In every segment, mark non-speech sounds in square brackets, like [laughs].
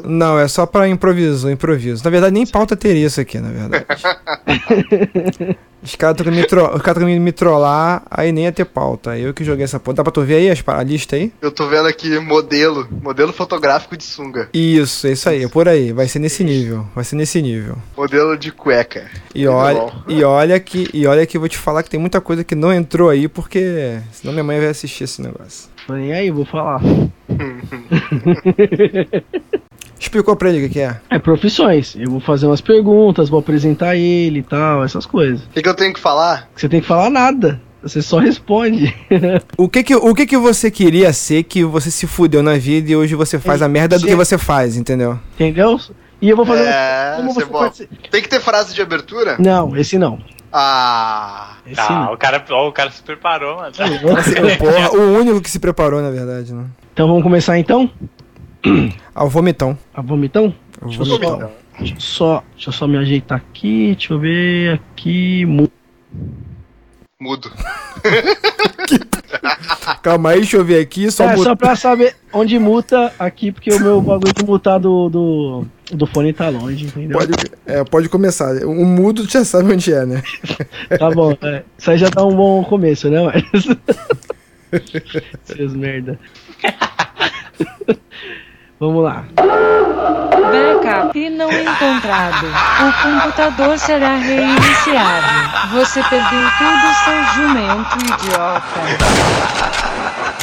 isso? Não, é só pra improviso, improviso. Na verdade, nem pauta teria isso aqui, na verdade. [laughs] Os caras estão me, tro... Os caras me trollar, aí nem ia ter pauta. Eu que joguei essa pauta. Dá pra tu ver aí as... a lista aí? Eu tô vendo aqui modelo, modelo fotográfico de sunga. Isso, é isso aí, é por aí. Vai ser nesse nível, vai ser nesse nível. Modelo de cueca. E olha, e olha que, e olha que eu vou te falar que tem muita coisa que não entrou aí, porque senão minha mãe vai assistir esse negócio. E aí, vou falar. [laughs] [laughs] Explicou pra ele o que, que é? É profissões. Eu vou fazer umas perguntas, vou apresentar ele e tal, essas coisas. O que, que eu tenho que falar? Você tem que falar nada. Você só responde. [laughs] o que que, o que que você queria ser que você se fudeu na vida e hoje você faz a merda do que você faz, entendeu? Entendeu? E eu vou fazer. É, como você pode... Tem que ter frase de abertura? Não, esse não. Ah, esse ah não. o cara, ó, o cara se preparou, mano. Porra, o único que se preparou, na verdade, né? Então vamos começar então? [clears throat] Ao vomitão. Ao vomitão? Deixa, vomitão. Só, deixa, eu só, deixa eu só me ajeitar aqui, deixa eu ver aqui. Mudo. [laughs] Calma aí, deixa eu ver aqui. Só, é, só pra saber onde muta aqui, porque o meu bagulho de mutar do, do, do fone tá longe, entendeu? Pode, é, pode começar. O mudo já sabe onde é, né? [laughs] tá bom, é. Isso aí já tá um bom começo, né, mas. [laughs] Seus merda. Vamos lá. Backup não encontrado. O computador será reiniciado. Você perdeu tudo, seu jumento idiota.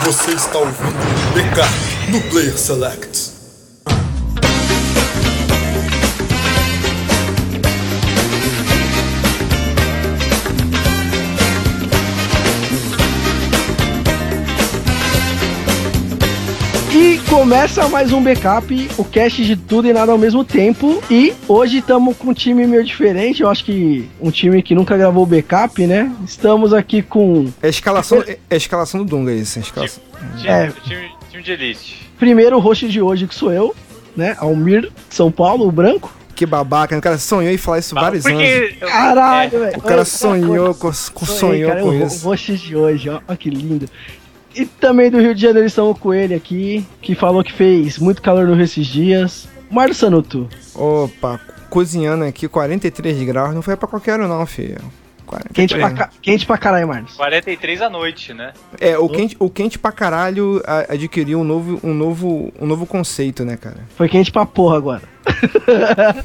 Você está ouvindo Backup no Player Select. Começa mais um backup, o cast de tudo e nada ao mesmo tempo. E hoje estamos com um time meio diferente, eu acho que um time que nunca gravou backup, né? Estamos aqui com. É a escalação, é a escalação do Dunga, isso. É, escalação... time, é. Time, time de elite. Primeiro o host de hoje, que sou eu, né? Almir São Paulo, o branco. Que babaca, o cara sonhou em falar isso Mas vários anos. Eu... Caralho, é. velho. O cara sonhou, com, com sonhou cara, com o, isso. O host de hoje, ó, ó que lindo. E também do Rio de Janeiro estamos com ele aqui, que falou que fez muito calor no esses dias. Mário Sanuto. Opa, cozinhando aqui 43 graus, não foi pra qualquer um não, filho. Quente pra, quente pra caralho, Marcos. 43 à noite, né? É, o quente, o quente pra caralho adquiriu um novo, um, novo, um novo conceito, né, cara? Foi quente pra porra agora. [laughs]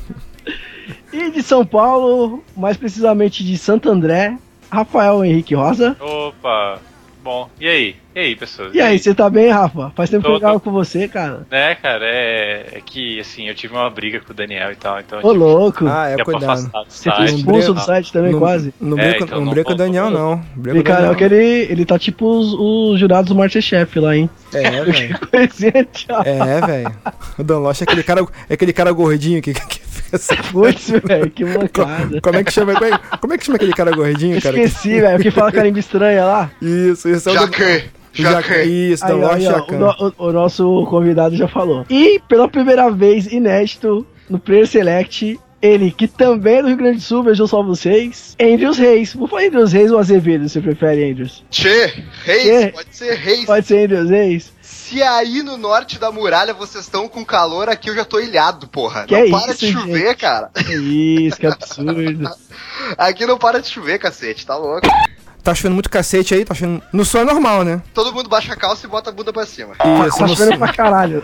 e de São Paulo, mais precisamente de Santo André, Rafael Henrique Rosa. Opa, bom. E aí? E aí, pessoas? E, aí, você tá bem, Rafa? Faz tempo tô, que eu tô... com você, cara. É, cara, é... é que, assim, eu tive uma briga com o Daniel e tal, então... Ô, louco! Ah, é, cuidado. Você foi expulso do site também, no, quase? Não é, briga, então, não briga com o Daniel, não. Briga e, cara, é que ele, ele tá tipo os, os jurados do Masterchef lá, hein? É, [laughs] velho. é, velho. O Dan Lost é aquele cara, é aquele cara gordinho que, [laughs] que essa Putz, velho, que mancada. Como é que chama, como é, como é que chama aquele cara gordinho, cara? Esqueci, velho, que fala carimbo estranha lá. Isso, isso é o... Jaque. Jacan. Isso, aí, aí, ó, o, o, nosso convidado já falou. E pela primeira vez, inédito, no Player Select, ele, que também é do Rio Grande do Sul, beijou só vocês, Andrews Reis. Vou falar Andrews Reis ou Azevedo, você prefere, Andrews? Tchê, Reis, Tchê. pode ser Reis. Pode ser Andrews Reis. Se aí no norte da muralha vocês estão com calor, aqui eu já tô ilhado, porra. Que não é para isso, de chover, gente? cara. Que isso, que absurdo. [laughs] aqui não para de chover, cacete, tá louco. Tá chovendo muito cacete aí, tá chovendo. No sol é normal, né? Todo mundo baixa a calça e bota a bunda pra cima. Isso, tá chovendo pra caralho.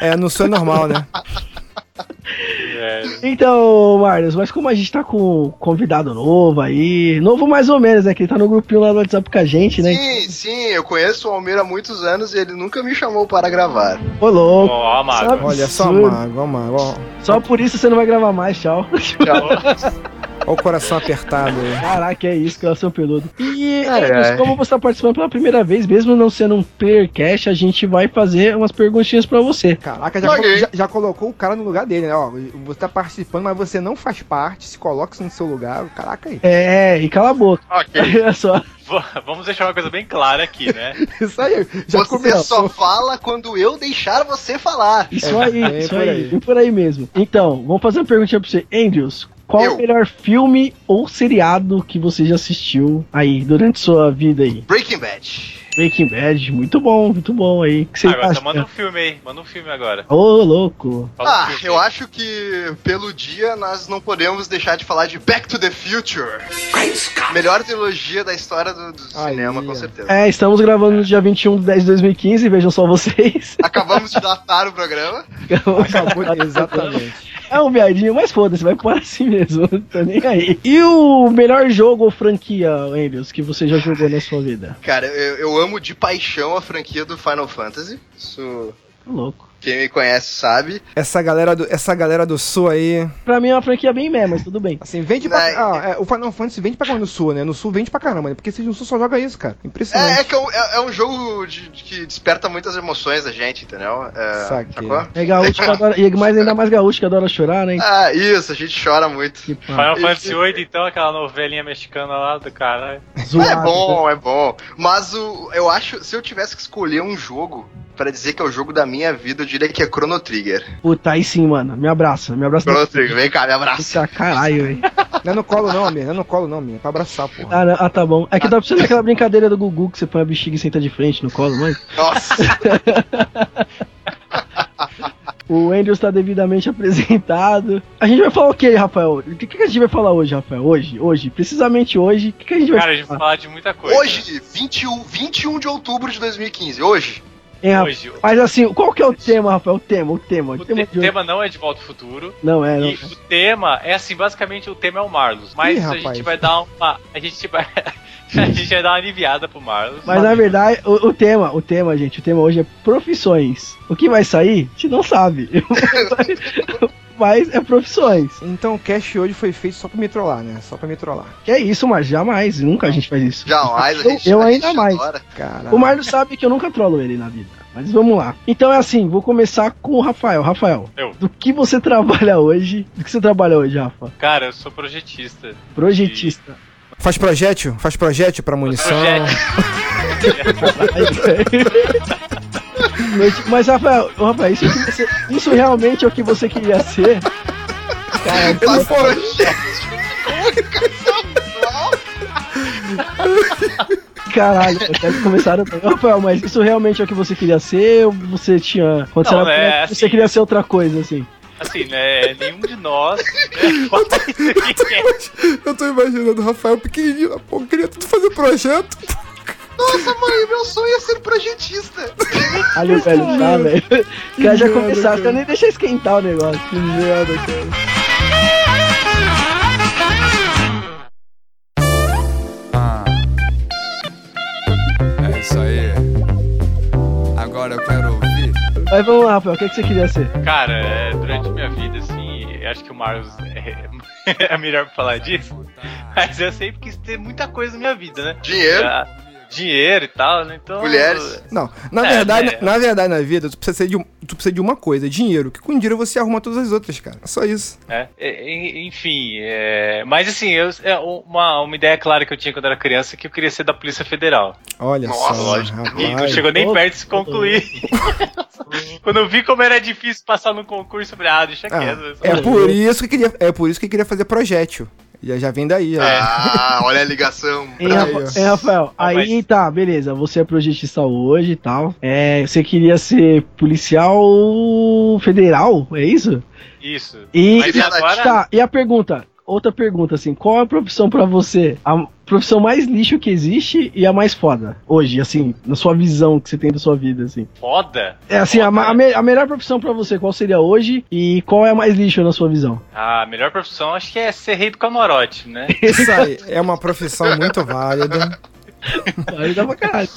É, é, no sol é normal, né? [laughs] É. Então, Marlos, mas como a gente tá com um convidado novo aí, novo mais ou menos, né? Que ele tá no grupinho lá no WhatsApp com a gente, né? Sim, sim, eu conheço o Almir há muitos anos e ele nunca me chamou para gravar. Ô, louco. Oh, Olha só, Mago, ó, Mago. Só por isso você não vai gravar mais, tchau. Tchau. [laughs] Olha o coração apertado. Caraca, é isso, coração peludo. E é, como você está participando pela primeira vez, mesmo não sendo um player cash, a gente vai fazer umas perguntinhas para você. Caraca, já, okay. já, já, colocou o cara no lugar dele, né? Ó, você tá participando, mas você não faz parte, se coloca no seu lugar. Caraca aí. É, e cala a boca. Ok. [laughs] Olha só. Vamos deixar uma coisa bem clara aqui, né? [laughs] isso aí. Já você começou. só fala quando eu deixar você falar. Isso é, aí, é, isso aí. aí. Por aí mesmo. Então, vamos fazer uma perguntinha pra você. Andrews, qual eu. o melhor filme ou seriado que você já assistiu aí durante sua vida aí? Breaking Bad. Breaking Bad, muito bom, muito bom aí. O que você Agora, acha? então manda um filme aí, manda um filme agora. Ô, louco. Fala um Ah, filme eu acho que pelo dia nós não podemos deixar de falar de Back to the Future. Melhor trilogia da história do, do cinema, com certeza. É, estamos gravando no dia 21 de 10 de 2015, vejam só vocês. Acabamos de datar o programa. Acabou, exatamente. É um viadinho, mas foda-se, vai pôr assim mesmo, não [laughs] tô nem aí. E o melhor jogo ou franquia, Andrews, que você já jogou na sua vida? Cara, eu, eu amo de paixão a franquia do Final Fantasy. Isso Tô louco. Quem me conhece sabe. Essa galera do, essa galera do Sul aí. Pra mim é uma franquia bem meh, mas tudo bem. Assim, vende pra. Né? Ah, é, o Final Fantasy vende pra caramba no Sul, né? No Sul vende pra caramba, né? Porque vocês no Sul só joga isso, cara. Impressionante. É, é que é um, é- é um jogo de- de que desperta muitas emoções da gente, entendeu? É, Saquei. sacou? É gaúcho que adora, e mais ainda mais gaúcho que adora chorar, né? Ah, isso, a gente chora muito. Que Final Fantasy VIII, então, aquela novelinha mexicana lá do caralho. zoado, É né? bom, é bom. Mas o, eu acho, se eu tivesse que escolher um jogo pra dizer que é o jogo da minha vida, eu diria que é Chrono Trigger. Puta, aí sim, mano. Me abraça, me abraça. Chrono Trigger, vem cá, me abraça. Puta, caralho, velho. Não é no colo, não, minha. Não é no colo, não, minha. É pra abraçar, porra. Ah, não, ah, tá bom. É que tá precisando daquela brincadeira do Gugu que você põe a bexiga e senta de frente no colo, mas. Nossa, [laughs] O Andrews tá devidamente apresentado. A gente vai falar o que, Rafael? O que, que a gente vai falar hoje, Rafael? Hoje, hoje, precisamente hoje. O que, que a gente vai Cara, a gente vai falar? falar de muita coisa. hoje, 21, 21 de outubro de 2015, hoje. Rafael? Hoje. Mas assim, qual que é o tema, Rafael? O tema, o tema. O, O tema te- tema não é de Volta ao Futuro. Não é, não. E o tema é assim, basicamente o tema é o Marlos. Mas Ih, a rapaz. gente vai dar uma. A gente vai. [laughs] a gente vai dar uma aliviada pro Marlos. Mas na verdade, o, o tema, o tema, gente, o tema hoje é profissões. O que vai sair, a gente não sabe. [laughs] Mas é profissões. Então o cast hoje foi feito só pra me trollar, né? Só pra me trollar. Que é isso, mas jamais, nunca a gente faz isso. Jamais, a Eu- gente, eu a ainda gente mais. O Marlos sabe que eu nunca trolo ele na vida. Mas vamos lá. Então é assim, vou começar com o Rafael. Rafael, Eu. do que você trabalha hoje? Do que você trabalha hoje, Rafa? Cara, eu sou projetista. Projetista. Faz projétil? Faz projétil pra munição. Ai, [laughs] [laughs] velho. Mas- Rafael, Rafael isso, é você- isso realmente é o que você queria ser? Cara, de comunicação visual. caralho, [laughs] até começaram. Ô, Rafael, mas isso realmente é o que você queria ser? Ou você tinha. Quando Não, você era é moleque, você assim. queria ser outra coisa, assim? Assim, né? Nenhum de nós né, [laughs] faz isso que quer. Eu tô imaginando o Rafael pequenininho, pô, eu queria tudo fazer projeto. Nossa, mãe, meu sonho é ser projetista. Ali, velho, tá, velho. Os caras já começaram, cara. eu nem deixa esquentar o negócio. Que merda, cara. É isso aí. Agora eu quero ouvir. Mas vamos lá, Rafael, o que, que você queria ser? Cara, é, durante minha vida, assim, eu acho que o Marlos é, [laughs] é melhor pra falar disso. Mas eu sempre quis ter muita coisa na minha vida, né? Dinheiro, Ah, dinheiro e tal, né? Então. mulheres. Não, na É, verdade, é. na verdade, na vida, tu precisa, ser de, um- tu precisa de uma coisa, dinheiro. Que com dinheiro você arruma todas as outras, cara. É só isso. É, é, en- enfim, é, mas assim, eu, é uma, uma ideia clara que eu tinha quando era criança é que eu queria ser da Polícia Federal. Olha Nossa, só, lógico. E não chegou nem Todo- perto de se concluir. [laughs] quando eu vi como era difícil passar no concurso, eu falei, ah, deixa Ah, quieto. é por isso que queria, é por isso que queria fazer projétil. Já, já vem daí, ó. Ah, olha a ligação. Aí, ó. hein, Rafael? Ah, Aí mas- tá, beleza. Você é projetista hoje e tal. É, você queria ser policial federal, é isso? Isso. E, Mas e- agora- tá, e a pergunta? Outra pergunta, assim, qual é a profissão pra você? A profissão mais lixo que existe e a mais foda hoje, assim, na sua visão que você tem da sua vida, assim. Foda. É assim, a, Foda. ma- a me- a melhor profissão pra você, qual seria hoje e qual é a mais lixo na sua visão? A melhor profissão acho que é ser rei do camarote, né? Isso aí é uma profissão muito válida. Aí dá pra caralho.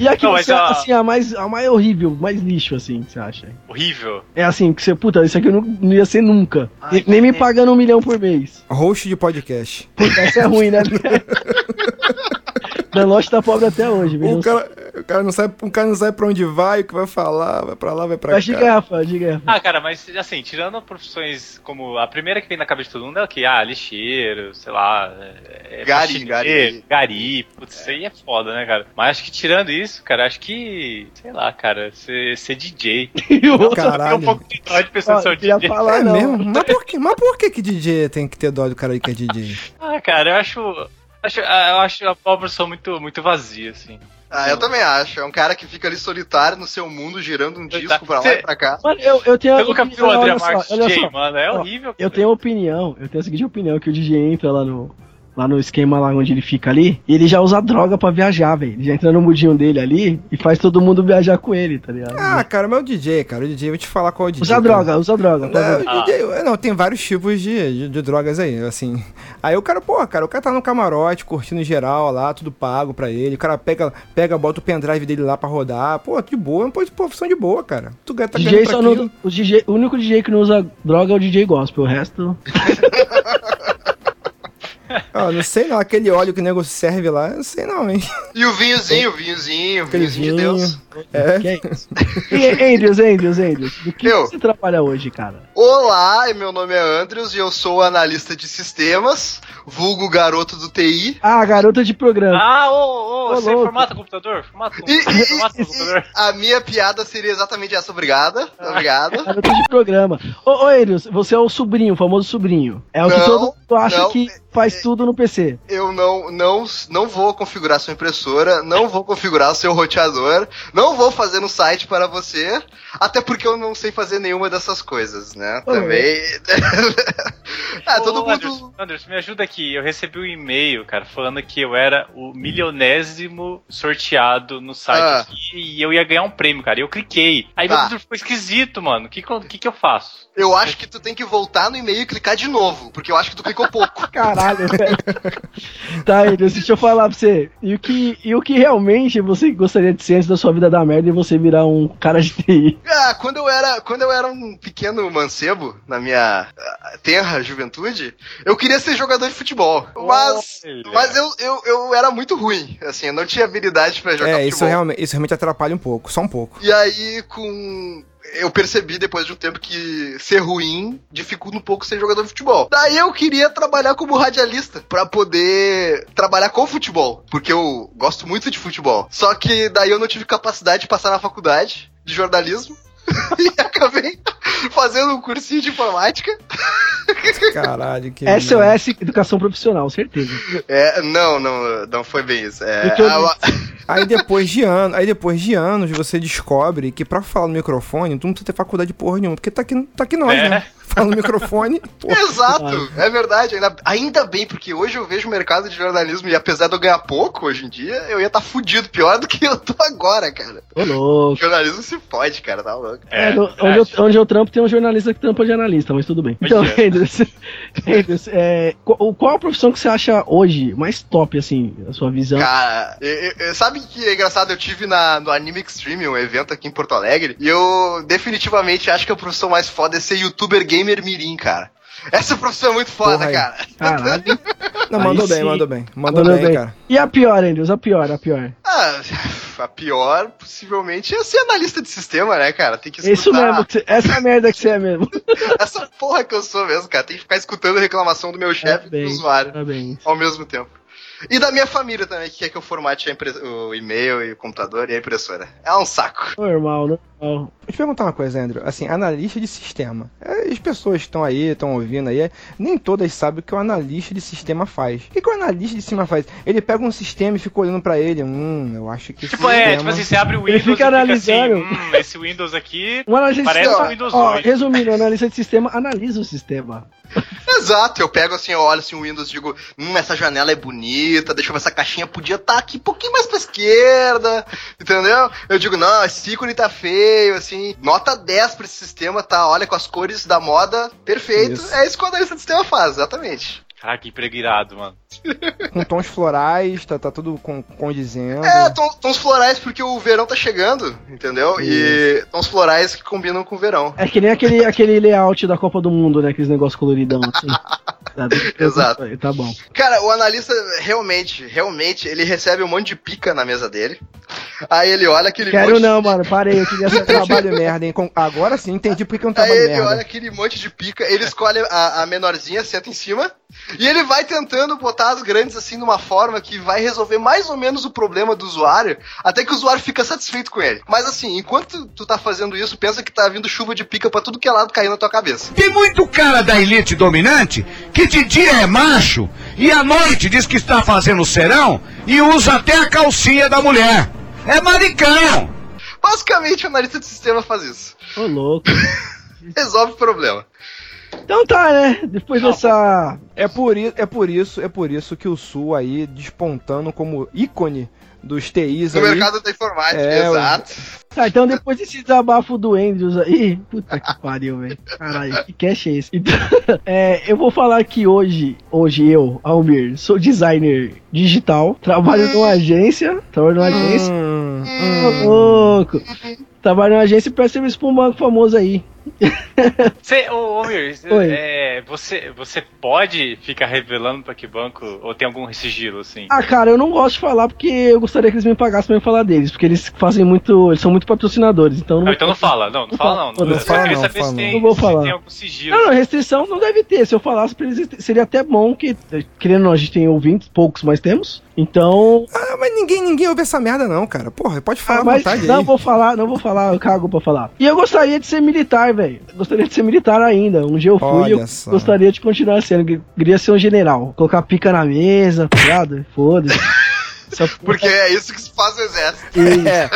E aqui, você, a- assim, a mais, a mais horrível, mais lixo, assim, que você acha? Horrível. É assim, que você, puta, isso aqui eu não, não ia ser nunca. Ai, nem me pagando um milhão por mês. Host de podcast. Puta, essa é ruim, né? [laughs] Danlote tá pobre até hoje, viu? O cara, o, cara não sabe, o cara não sabe pra onde vai, o que vai falar, vai pra lá, vai pra Mas diga cá. Rafa, diga Rafa. Ah, cara, mas assim, tirando profissões como a primeira que vem na cabeça de todo mundo é o que? Ah, lixeiro, sei lá. É, é Gari, gari. Gari, putz, isso aí é foda, né, cara? Mas acho que tirando isso, cara, acho que, sei lá, cara, ser, ser DJ. E o outro, Tem um Caralho. pouco de dó de pessoa queria DJ. falar, É não. mesmo? Mas por, que, mas por que que DJ tem que ter dó do cara aí que é DJ? Ah, cara, eu acho. Acho ah, eu acho a profissão muito, muito vazia, assim. Ah, eu também acho. É um cara que fica ali solitário no seu mundo, girando um disco Tá. pra lá Cê- e pra cá. Mano, eu, eu tenho. Eu nunca vi o André Marques olha DJ, só. mano. É Ó, horrível. Eu tenho opinião, eu tenho a seguinte opinião, que o DJ entra lá no, lá no esquema lá onde ele fica ali, ele já usa droga pra viajar, velho. Ele já entra no mudinho dele ali e faz todo mundo viajar com ele, tá ligado? Ah, cara, mas o DJ, cara, o DJ, eu vou te falar qual é o DJ. usa cara. droga, usa droga. É, ver. Ah. DJ, não, tem vários tipos de, de, de drogas aí, assim. Aí o cara, pô, cara, o cara tá no camarote, curtindo em geral lá, tudo pago pra ele. O cara pega, pega bota o pendrive dele lá pra rodar. Pô, de boa, pô, profissão de boa, cara. Tu tá DJ só não, o, DJ, o único DJ que não usa droga é o DJ gospel, o resto. [laughs] Ah, não sei não, aquele óleo que o nego serve lá, eu não sei não, hein. E o vinhozinho, o vinhozinho, o Aquele vinhozinho de. Deus. É. Que é isso? E, Andrews, Andrews, Andrews, do que Eu. você trabalha hoje, cara? Olá, meu nome é Andrews e eu sou analista de sistemas, vulgo garoto do TI. Ah, garota de programa. Ah, ô, ô, Ô, você louco. formata computador? Formata E, computador. e- Formata e- computador. a minha piada seria exatamente essa, obrigada. Obrigado. Garota de programa. Ô, ô Andrews, você é o sobrinho, o famoso sobrinho. É o que Não, todo mundo acha não. que faz tudo no PC. Eu não, não, não vou configurar sua impressora, não vou configurar o seu roteador, não vou fazer no site para você, até porque eu não sei fazer nenhuma dessas coisas, né? Também. [laughs] ah, todo Ô, mundo. Anderson, Anderson, me ajuda aqui. Eu recebi um e-mail, cara, falando que eu era o milionésimo sorteado no site Ah. aqui e eu ia ganhar um prêmio, cara. E eu cliquei. Aí meu Tá. computador ficou esquisito, mano. O que, que, que eu faço? Eu acho que tu tem que voltar no e-mail e clicar de novo, porque eu acho que tu clicou pouco. [laughs] Caralho, velho. tá, Andrews, deixa eu falar pra você. E o, que, e o que realmente você gostaria de ser antes da sua vida dar merda e você virar um cara de TI? Ah, quando eu era, quando eu era um pequeno mancebo na minha ah, tenra juventude, eu queria ser jogador de futebol. Mas, Olha. mas eu, eu, eu era muito ruim, assim, eu não tinha habilidade pra jogar É, futebol. isso realmente, isso realmente atrapalha um pouco, só um pouco. E aí, com. Eu percebi depois de um tempo que ser ruim dificulta um pouco ser jogador de futebol. Daí eu queria trabalhar como radialista pra poder trabalhar com futebol, porque eu gosto muito de futebol. Só que daí eu não tive capacidade de passar na faculdade de jornalismo [laughs] e acabei fazendo um cursinho de informática. Caralho, que. SOS Educação Profissional, certeza. É, não, não, não foi bem isso. É, a- [laughs] Aí depois de anos, aí depois de anos você descobre que pra falar no microfone, tu não precisa ter faculdade de porra nenhuma, porque tá aqui, tá aqui nós, É. né? Fala no microfone, [laughs] porra. Exato, é verdade. Ainda, ainda bem, porque hoje eu vejo o mercado de jornalismo e apesar de eu ganhar pouco hoje em dia, eu ia estar fudido pior do que eu tô agora, cara. Ô, louco. jornalismo se pode, cara, tá louco. É, no- onde, eu, onde eu trampo tem um jornalista que trampa de analista, mas tudo bem. Então, é. [laughs] Andrews, é, qual, qual a profissão que você acha hoje mais top, assim, a sua visão? Cara, e- e- sabe que é engraçado? Eu tive na, no Anime Extreme, um evento aqui em Porto Alegre, e eu definitivamente acho que a profissão mais foda é ser youtuber gamer mirim, cara. Essa profissão é muito foda, Porra cara. Caralho. Não, mandou bem, mandou bem. Mandou, Mandou bem, bem. cara. E a pior, Andrews, a pior, a pior. Ah, a pior, possivelmente, é ser analista de sistema, né, cara? Tem que É Isso escutar mesmo, que você- essa merda que você é mesmo. [laughs] essa porra que eu sou mesmo, cara. Tem que ficar escutando a reclamação do meu chefe e do usuário Parabéns. ao mesmo tempo. E da minha família também, que quer que eu formate a impre- o e-mail e o computador e a impressora. É um saco. Normal, normal. Deixa eu te perguntar uma coisa, Andrew. Assim, analista de sistema. É, As pessoas que estão aí, estão ouvindo aí, é, nem todas sabem o que o analista de sistema faz. O que, que o analista de sistema faz? Ele pega um sistema e fica olhando pra ele. Hum, eu acho que Tipo, é, sistema... tipo assim, você abre o Ele Windows fica e fica assim, analisando. hum, esse Windows aqui [laughs] Um analista de Parece sistema. um Windows ó, 8. resumindo, [laughs] o analista de sistema analisa o sistema. [laughs] Exato, eu pego assim, eu olho assim o Windows e digo, hum, essa janela é bonita, deixa eu ver, essa caixinha podia estar aqui um pouquinho mais pra esquerda, entendeu? Eu digo, não, esse ícone tá feio, assim, nota 10 pra esse sistema, tá? Olha, com as cores da moda, perfeito. Isso. É isso que o analista de sistema faz, exatamente. Caraca, que emprego irado, mano. [laughs] Com tons florais, tá, tá tudo com, condizendo. É, tons, tons florais porque o verão tá chegando, entendeu? E tons florais que combinam com o verão. É que nem aquele, aquele layout da Copa do Mundo, né? Aqueles negócios coloridão, assim. [laughs] Exato. Tá bom. Cara, o analista realmente, realmente, ele recebe um monte de pica na mesa dele. Aí ele olha aquele Quero monte não, mano. Parei, eu queria Que ser [laughs] trabalho. merda, hein? Com- Agora sim entendi porque é um Aí trabalho ele merda. olha aquele monte de pica, ele escolhe a, a menorzinha, senta em cima, e ele vai tentando botar as grandes assim numa forma que vai resolver mais ou menos o problema do usuário, até que o usuário fica satisfeito com ele. Mas assim, enquanto tu tá fazendo isso, pensa que tá vindo chuva de pica pra tudo que é lado cair na tua cabeça. Tem muito cara da elite dominante que de dia é macho e à noite diz que está fazendo serão e usa até a calcinha da mulher. É maricão! Basicamente, o analista de sistema faz isso. Ô, louco. [laughs] Resolve o problema. Então tá, né? Depois dessa. É por, i- é por isso, é por isso que o Sul aí despontando como ícone dos TIs No aí. mercado da informática, É, exato. Tá, então depois desse desabafo do Andrews aí. Puta que pariu, velho. Caralho, que cash é esse? Então, [laughs] é, eu vou falar que hoje, hoje eu, Almir, sou designer digital, trabalho numa agência. Trabalho numa agência. Hum, Ô, louco. Trabalho numa agência e presto serviço pra um banco famoso aí. Você, ô, ô Mir, é, você, você pode ficar revelando pra que banco ou tem algum sigilo, assim? Ah, cara, eu não gosto de falar porque eu gostaria que eles me pagassem pra eu falar deles, porque eles fazem muito. Eles são muito patrocinadores, então Não, então não fala, não, não Não fala fala. não. Não fala não, saber fala se não. tem, Não vou falar. tem algum sigilo. Não, não, restrição não deve ter. Se eu falasse pra eles, seria até bom que, querendo ou não, a gente tem ouvintes, poucos, mas temos. Então. Ah, mas ninguém, ninguém ouve essa merda não, cara. Porra, pode falar Ah, mas vontade não aí. vou falar, não vou falar, eu cago pra falar. E eu gostaria de ser militar, velho. Gostaria de ser militar ainda. Um dia eu fui e eu Olha só. gostaria de continuar sendo. Queria ser um general. Colocar pica na mesa, tá ligado? Foda-se. [laughs] Porque é isso que se faz no exército. aí. É,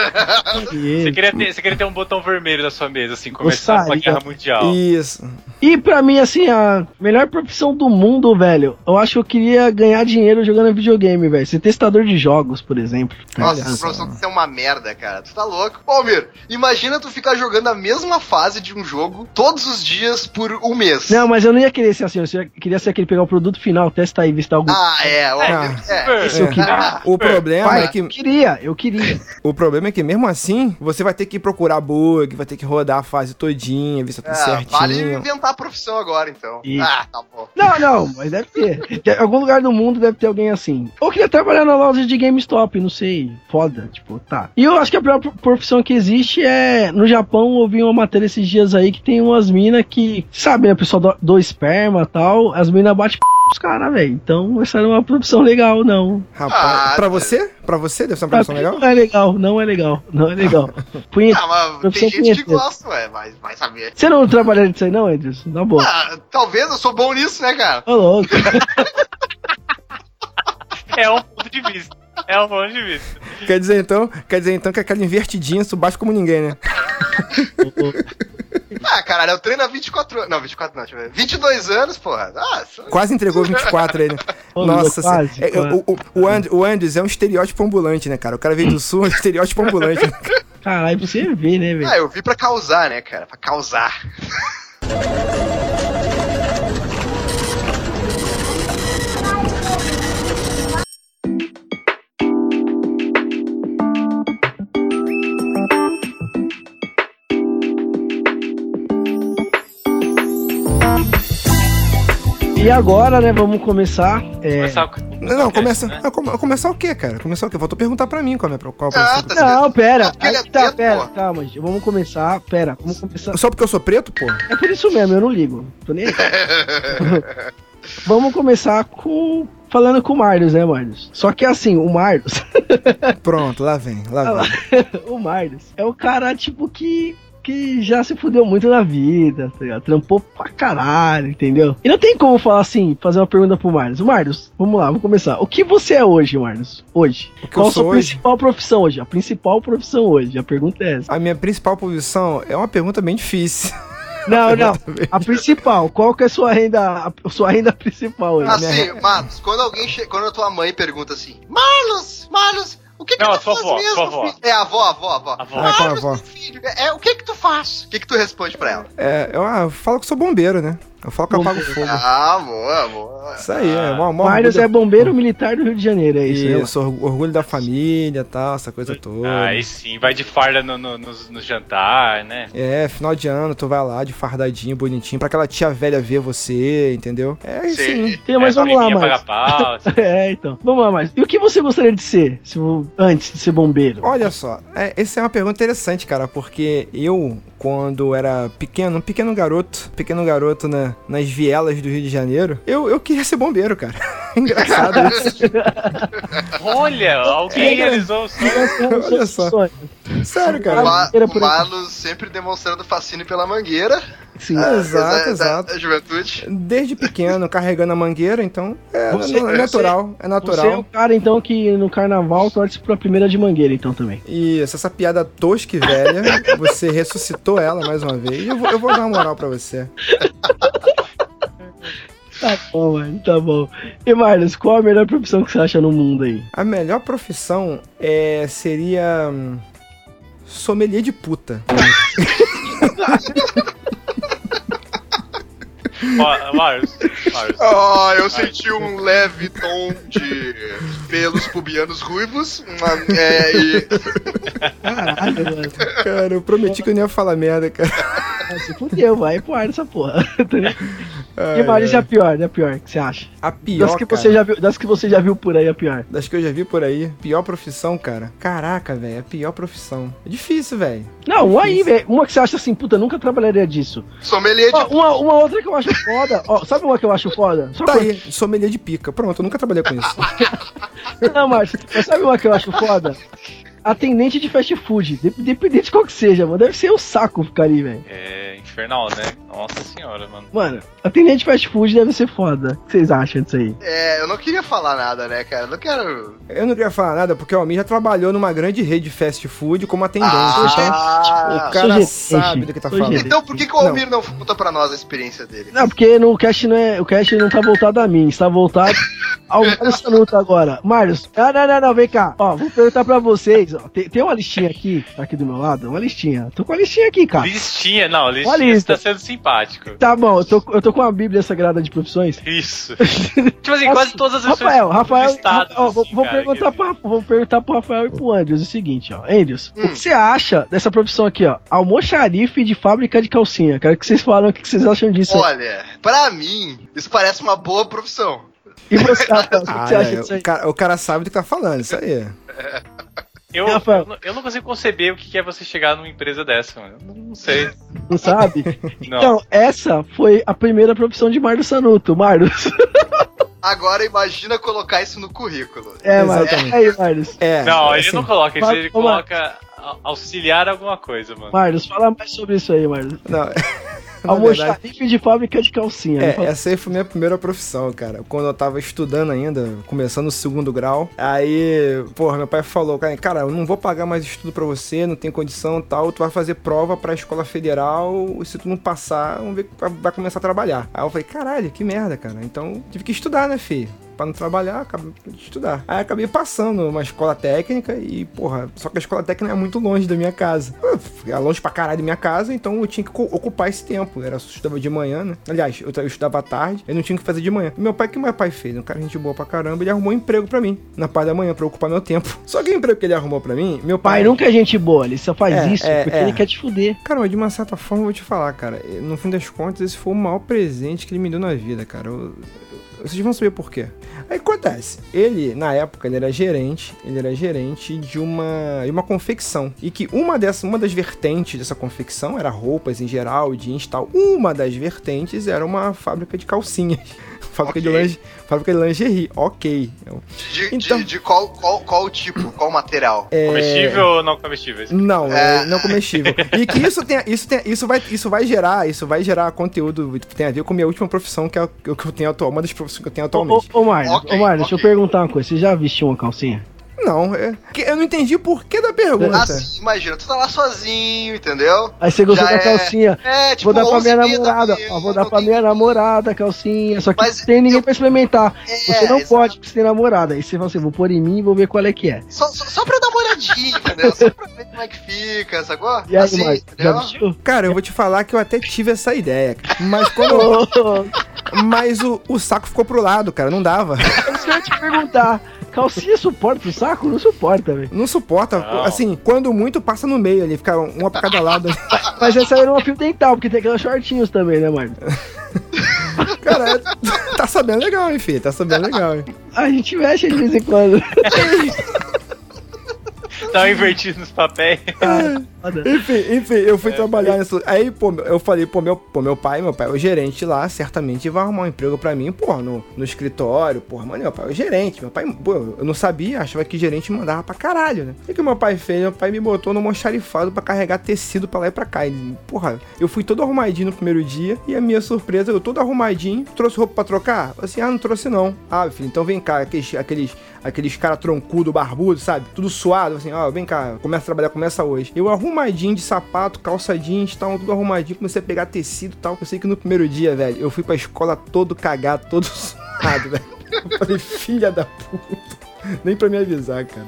Você queria, ter, você queria ter um botão vermelho na sua mesa, assim, começar uma guerra mundial. isso. E pra mim, assim, a melhor profissão do mundo, velho, eu acho que eu queria ganhar dinheiro jogando videogame, velho. Ser testador de jogos, por exemplo. Nossa, Olha essa profissão é uma merda, cara. Tu tá louco. Ô, Mir, imagina tu ficar jogando a mesma fase de um jogo todos os dias por um mês. Não, mas eu não ia querer ser assim, eu queria ser aquele pegar o produto final, testar e tá algum. Ah, é, ó. Ah, é. Isso eu queria. [laughs] Ah, O problema Vai, é que eu queria, eu queria. [laughs] o problema é que mesmo assim, você vai ter que procurar bug, vai ter que rodar a fase todinha, ver se tá tudo é, vale certinho. inventar a profissão agora, então. Isso. Ah, tá bom. Não, não, mas deve ter. Em algum lugar do mundo deve ter alguém assim. Ou queria trabalhar na loja de GameStop, não sei. Foda, tipo, tá. E eu acho que a pior profissão que existe é. No Japão, eu vi uma matéria esses dias aí que tem umas minas que. Sabe, né? O pessoal do, do esperma e tal. As minas batem p os caras, velho. Então, essa não é uma profissão legal, não. Rapaz, Ah, pra você? Pra você deve ser uma mim legal? Não é legal, não é legal, não é legal. [laughs] Punheta. Ah, mas tem gente que punheteira. gosta, ué, vai, vai saber. Você não trabalharia disso aí, não, Edson? Na boa. Ah, talvez eu sou bom nisso, né, cara? Ô, louco. [laughs] É um ponto de vista. É um ponto de vista. Quer dizer então, quer dizer então que aquela invertidinha tu bate como ninguém, né? [laughs] Ah, caralho, eu treino há 24 anos. Não, 24 não, deixa eu ver. 22 anos, porra. Ah, só- Quase entregou 24 aí, né? Ô, Nossa, quase, se- é, quase. o, o, o, And, o Andres é um estereótipo ambulante, né, cara? O cara veio do sul, é um estereótipo ambulante. né? Caralho, pra você ver, né, velho? Ah, eu vi pra causar, né, cara? Pra causar. E agora, né, vamos começar. É... Começar com- Não, não, começa. né? ah, come- começar o quê, cara? Começar o quê? Faltou perguntar pra mim qual é a minha qual a Ah, tá Não, pera. É Aí é tá, preto, pera. pô. Calma, gente. Vamos começar. Pera, vamos começar. Só porque eu sou preto, pô? É por isso mesmo, eu não ligo. Tô nem aí. [laughs] vamos começar com. Falando com o Marlos, né, Marlos? Só que assim, o Marlos. Pronto, lá vem, lá lá. vem. [laughs] o Marlos é o cara, tipo, que. Que já se fudeu muito na vida, tá ligado? Trampou pra caralho, entendeu? E não tem como falar assim, fazer uma pergunta pro Marlos. Marlos, vamos lá, vamos começar. O que você é hoje, Marlos? Hoje. O que Qual a sua hoje? principal profissão hoje? A principal profissão hoje. A pergunta é essa. A minha principal posição é uma pergunta bem difícil. [laughs] Não, não. A principal. Qual que é a sua renda, a sua renda principal hoje? Assim, Matos, quando alguém che... quando a tua mãe pergunta assim, Marlos, Marlos, o que que Não, tu faz avó, mesmo, avó. filho? É, a avó, a avó, a avó. A avó. Ah, com a Marlos, avó. filho, é, é, o que que tu faz? O que que tu responde pra ela? É, eu, ah, eu falo que sou bombeiro, né? Eu falo que eu apago fogo. Ah, amor, amor. Isso aí, é. Mó, mó orgulho- é bombeiro militar do Rio de Janeiro, é isso, né? Isso, orgu- orgulho da família tal, essa coisa toda. Aí sim, vai de farda no, no, no, no jantar, né? É, final de ano, tu vai lá de fardadinho, bonitinho, pra aquela tia velha ver você, entendeu? É isso Sim. aí. Tem, mas é, vamos lá, pau, [laughs] assim. É, então. Vamos lá, Marlos. E o que você gostaria de ser se antes de ser bombeiro? Olha só, é, essa é uma pergunta interessante, cara, porque eu, quando era pequeno, um pequeno garoto, pequeno garoto na- nas vielas do Rio de Janeiro, eu, eu queria ser bombeiro, cara. [laughs] Engraçado isso. [laughs] Olha, alguém É. realizou o sonho. Olha só. Sério, O, cara. Ma o por Marlos sempre demonstrando fascínio pela mangueira. Sim. Ah, Exato, da- exato. Da juventude. Desde pequeno, [laughs] carregando a mangueira, então é, Você- é natural, é Você é o natural. cara, então, que no carnaval torce pra primeira de mangueira, então, também. E essa piada tosca e velha, [laughs] você ressuscitou ela mais uma vez. Eu vou, eu vou dar uma moral pra você. [laughs] Tá bom, mano, tá bom. E, Marlos, qual a melhor profissão que você acha no mundo aí? A melhor profissão é, seria. Sommelier de puta. [laughs] Ó, Marius, Marius. Ah, eu senti um leve tom de pelos pubianos ruivos. uma- é, e Caralho, mano. Cara, eu prometi que eu não ia falar merda, cara. Ah, Se fudeu, vai pro ar essa porra. [laughs] Ai, e, Marlos, e ai. a pior? E a pior? O que você acha? A pior, Das que, cara, você já viu, das que você já viu por aí, a pior. das que eu já vi por aí, pior profissão, cara. Caraca, velho, é a pior profissão. É difícil, velho. Não, uma aí, velho. Uma que você acha assim, puta, nunca trabalharia disso. sommelier de Ó, uma, uma outra que eu acho foda. Ó, sabe uma que eu acho foda? Só Tá aí, sommelier de pica. Pronto, eu nunca trabalhei com isso. [laughs] Não, Márcio, mas sabe uma que eu acho foda? Atendente de fast food, de- independente de qual que seja, mano. Deve ser o saco ficar ali, velho. É infernal, né? Nossa senhora, mano. Mano, atendente de fast food deve ser foda. O que vocês acham disso aí? É, eu não queria falar nada, né, cara? Eu não quero. Eu não queria falar nada porque o Almir já trabalhou numa grande rede de fast food como atendente. Ah, então, o cara Sou sabe do que tá falando. Então por que, que o Não. Almir não conta pra nós a experiência dele? Não, porque no cast não é, o cast não tá voltado a mim, está voltado [laughs] ao Mário Sanuto agora. Marius, não, não, não, não, vem cá. Ó, vou perguntar pra vocês, ó. Tem, tem uma listinha aqui, tá aqui do meu lado, uma listinha. Tô com a listinha aqui, cara. Listinha, não, listinha Olha você tá sendo simpático. Tá bom, eu tô, eu tô com a Bíblia Sagrada de Profissões. Isso. [laughs] tipo assim, quase todas as pessoas Rafael, Rafael, ó, vou, assim, vou cara, perguntar pra, vou perguntar pro Rafael e pro Andrews o seguinte, ó. Andrews, o Hum. que você acha dessa profissão aqui, ó? Almoxarife de fábrica de calcinha. Quero que vocês falem o que vocês acham disso. aí. Olha, pra mim, isso parece uma boa profissão. E você, [laughs] Rafael, o que, que Ah, você acha é, disso aí? o, cara, o cara sabe do que tá falando, isso aí. [laughs] Eu, Rafael. eu, não- eu não consigo conceber o que é você chegar numa empresa dessa, mano. Eu Não sei. Não sabe? [laughs] Não. Então, essa foi a primeira profissão de Marlos Sanuto. Marlos. [laughs] Agora imagina colocar isso no currículo. É, Marlos. Exatamente. Aí, Marlos. É, não, ele assim, não coloca isso, ele coloca auxiliar alguma coisa, mano. Marlos, fala mais sobre isso aí, Marlos. Não, [laughs] Almoxarife de fábrica de calcinha. É, Me fala- essa aí foi minha primeira profissão, cara. Quando eu tava estudando ainda, começando o segundo grau. Aí, porra, meu pai falou, cara, eu não vou pagar mais estudo pra você, não tem condição e tal. Tu vai fazer prova pra escola federal e se tu não passar, vamos ver vai começar a trabalhar. Aí eu falei, caralho, que merda, cara. Então tive que estudar, né, filho? Pra não trabalhar, acabei de estudar. Aí acabei passando numa escola técnica e, porra, só que a escola técnica é muito longe da minha casa. É longe pra caralho da minha casa, então eu tinha que ocupar esse tempo. Era, eu estudava de manhã, né? Aliás, eu, estudava à tarde, eu não tinha que fazer de manhã. E meu pai, o que meu pai fez? Um cara gente boa pra caramba, ele arrumou um emprego pra mim, na parte da manhã, pra ocupar meu tempo. [laughs] Só que o emprego que ele arrumou pra mim, meu pai. Pai nunca é gente boa, ele só faz É, isso é, porque é. ele quer te fuder. Cara, mas de uma certa forma eu vou te falar, cara. No fim das contas, esse foi o maior presente que ele me deu na vida, cara. Eu- eu- vocês vão saber por quê. Aí acontece, ele, na época, ele era gerente, ele era gerente de uma, de uma confecção. E que uma dessas, uma das vertentes dessa confecção era roupas em geral, jeans e tal. Uma das vertentes era uma fábrica de calcinhas. Fábrica, de Ok. linge, fábrica de lingerie, ok. De, de- Então- de qual, qual, qual tipo, qual material? É, Comestível ou não comestível? Não, é É. não comestível. E que isso tem, isso tem, isso vai, isso vai gerar, isso vai gerar conteúdo que tem a ver com a minha última profissão que é o que eu tenho atual, uma das profissões que eu tenho Ô, atualmente. ô, ô Marlos, Ok, ô Marlos, deixa eu perguntar uma coisa. Você já vestiu uma calcinha? Não, é, que eu não entendi o porquê da pergunta. Assim, imagina, tu tá lá sozinho, entendeu? Aí você gostou Já da é- calcinha. É, tipo, vou dar pra 11 minha namorada. Ó, vou dar pra minha namorada a calcinha. Só que Mas não tem ninguém eu- pra experimentar. É, você não exato. pode, porque você tem namorada. Aí você fala assim, vou pôr em mim e vou ver qual é que é. Só, só, só pra dar uma olhadinha, entendeu? Só pra ver como é que fica, sacou? E aí, assim, já? Cara, eu vou te falar que eu até tive essa ideia, cara. mas quando [laughs] mas o, o saco ficou pro lado, cara, não dava. É isso que eu ia te perguntar. Calcinha suporta o saco? Não suporta, velho. Não suporta, Não. assim, quando muito passa no meio ali, fica uma pra cada lado. [laughs] Mas essa era uma fio dental, porque tem aquelas shortinhos também, né, Marcos? [laughs] Cara, tá sabendo legal, hein, filho? Tá sabendo legal, hein? A gente mexe de vez em quando. [laughs] Tava invertido nos papéis. Ah, foda. Enfim, enfim, eu fui trabalhar nisso. Aí, pô, eu falei, pô meu, pô, meu pai, meu pai é o gerente lá, certamente vai arrumar um emprego pra mim, pô, no, no escritório, porra, mano, meu pai é o gerente. Meu pai, pô, eu não sabia, achava que gerente mandava pra caralho, né? O que meu pai fez? Meu pai me botou no moncharifado pra carregar tecido pra lá e pra cá. E, porra, eu fui todo arrumadinho no primeiro dia e a minha surpresa, eu todo arrumadinho, trouxe roupa pra trocar? Assim, ah, não trouxe não. Ah, filho, então vem cá, aqueles, aqueles, aqueles cara troncudo, barbudo, sabe? Tudo suado, assim, ó, vem cá, começa a trabalhar, começa hoje. Eu arrumadinho de sapato, calça jeans, tal, tudo arrumadinho, comecei a pegar tecido e tal. Eu sei que no primeiro dia, velho, eu fui pra escola todo cagado, todo [laughs] suado, velho. Eu falei, filha da puta. Nem pra me avisar, cara.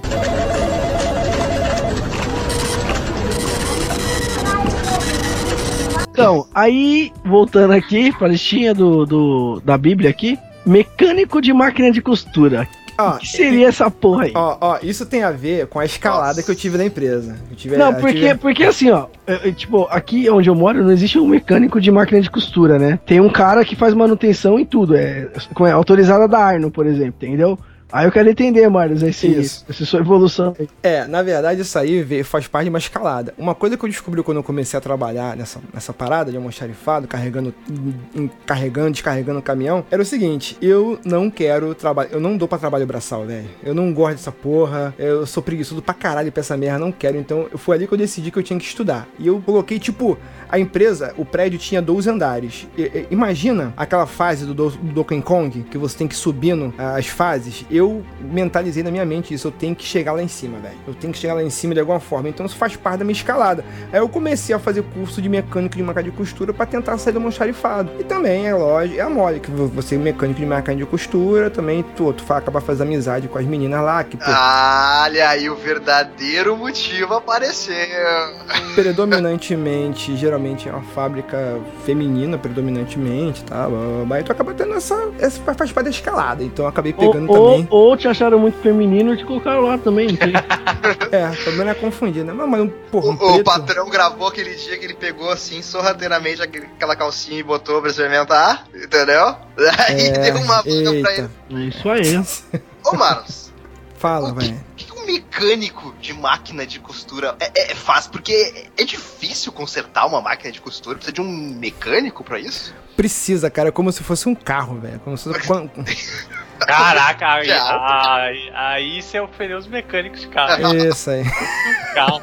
Então, aí, voltando aqui pra listinha do, do, da Bíblia aqui, mecânico de máquina de costura. Ó, O que seria essa porra aí? Ó, ó, isso tem a ver com a escalada Nossa. que eu tive na empresa. Eu tive, Não, eu porque, tive- porque assim, ó, é, é, tipo, aqui onde eu moro não existe um mecânico de máquina de costura, né? Tem um cara que faz manutenção em tudo, é, é autorizada da Arno, por exemplo, entendeu? Aí eu quero entender, Marlos, esse, Isso. essa sua evolução. É, na verdade, isso aí faz parte de uma escalada. Uma coisa que eu descobri quando eu comecei a trabalhar nessa, nessa parada de almoxarifado, carregando, carregando, descarregando o caminhão, era o seguinte: eu não quero trabalhar, eu não dou pra trabalho braçal, velho. Eu não gosto dessa porra, eu sou preguiçoso pra caralho pra essa merda, não quero. Então, foi ali que eu decidi que eu tinha que estudar. E eu coloquei, tipo, a empresa, o prédio tinha 12 andares. E- e- imagina aquela fase do, do, do Donkey Kong, que você tem que ir subindo as fases. Eu mentalizei na minha mente isso, eu tenho que chegar lá em cima, velho. Eu tenho que chegar lá em cima de alguma forma. Então isso faz parte da minha escalada. Aí eu comecei a fazer curso de mecânico de máquina de costura pra tentar sair do almoxarifado. E também, é lógico, é a mole, que você é mecânico de máquina de costura, também tu, tu acaba fazendo amizade com as meninas lá, que pô, Olha aí o verdadeiro motivo apareceu. predominantemente, geralmente é uma fábrica feminina, predominantemente, tá? E tu acaba tendo essa, essa faz parte da escalada, então eu acabei pegando Ou, ou, também. Ou te acharam muito feminino e te colocaram lá também, não tem? [laughs] É, também não é confundir, né? Mas, mas um, porra, um O, o patrão gravou aquele dia que ele pegou assim, sorrateiramente, aquela calcinha e botou pra experimentar, entendeu? [laughs] Aí É, deu uma vaga pra ele. É isso aí. [laughs] Ô, Maros, Fala, o que, velho. o que um mecânico de máquina de costura é, é, faz? Porque é, é difícil consertar uma máquina de costura, precisa de um mecânico pra isso? Precisa, cara, é como se fosse um carro, velho. Como se fosse. Caraca, [laughs] aí, aí, aí você ofendeu os mecânicos de carro. Isso aí. carro.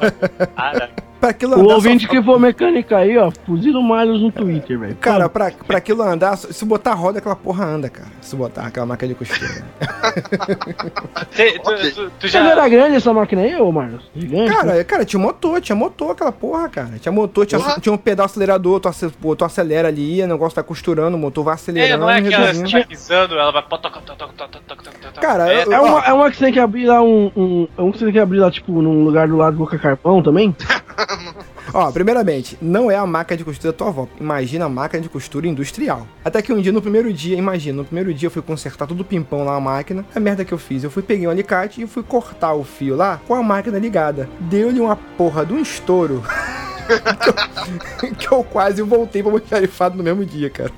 Cara, [laughs] Pra aquilo andar, o ouvinte só... que for mecânica aí, ó, fuzila o Miles no Twitter, velho. Cara, pra, pra aquilo andar, se botar roda, aquela porra anda, cara. Se botar aquela máquina de costura. [laughs] Tu, tu, tu já... era grande essa máquina aí, ô Marlos? Gigante? Cara, né? cara, tinha motor, tinha motor aquela porra, cara. Tinha motor, tinha, uhum. tinha um pedal acelerador, tu, tu acelera ali, o negócio tá costurando, o motor vai é, acelerando. É, não é aquela que tá pisando, ela vai... Cara, é, tocar é, uma, é uma que você tem que abrir lá um, um... É uma que você tem que abrir lá, tipo, num lugar do lado do Boca Carpão também? [laughs] Ó, primeiramente, não é a máquina de costura da tua avó. Imagina a máquina de costura industrial. Até que um dia, no primeiro dia, imagina, no primeiro dia eu fui consertar tudo pimpão lá a máquina. A merda que eu fiz, eu fui peguei um alicate e fui cortar o fio lá com a máquina ligada. Deu-lhe uma porra de um estouro. [laughs] que, eu, que eu quase voltei pra almoxarifado no mesmo dia, cara.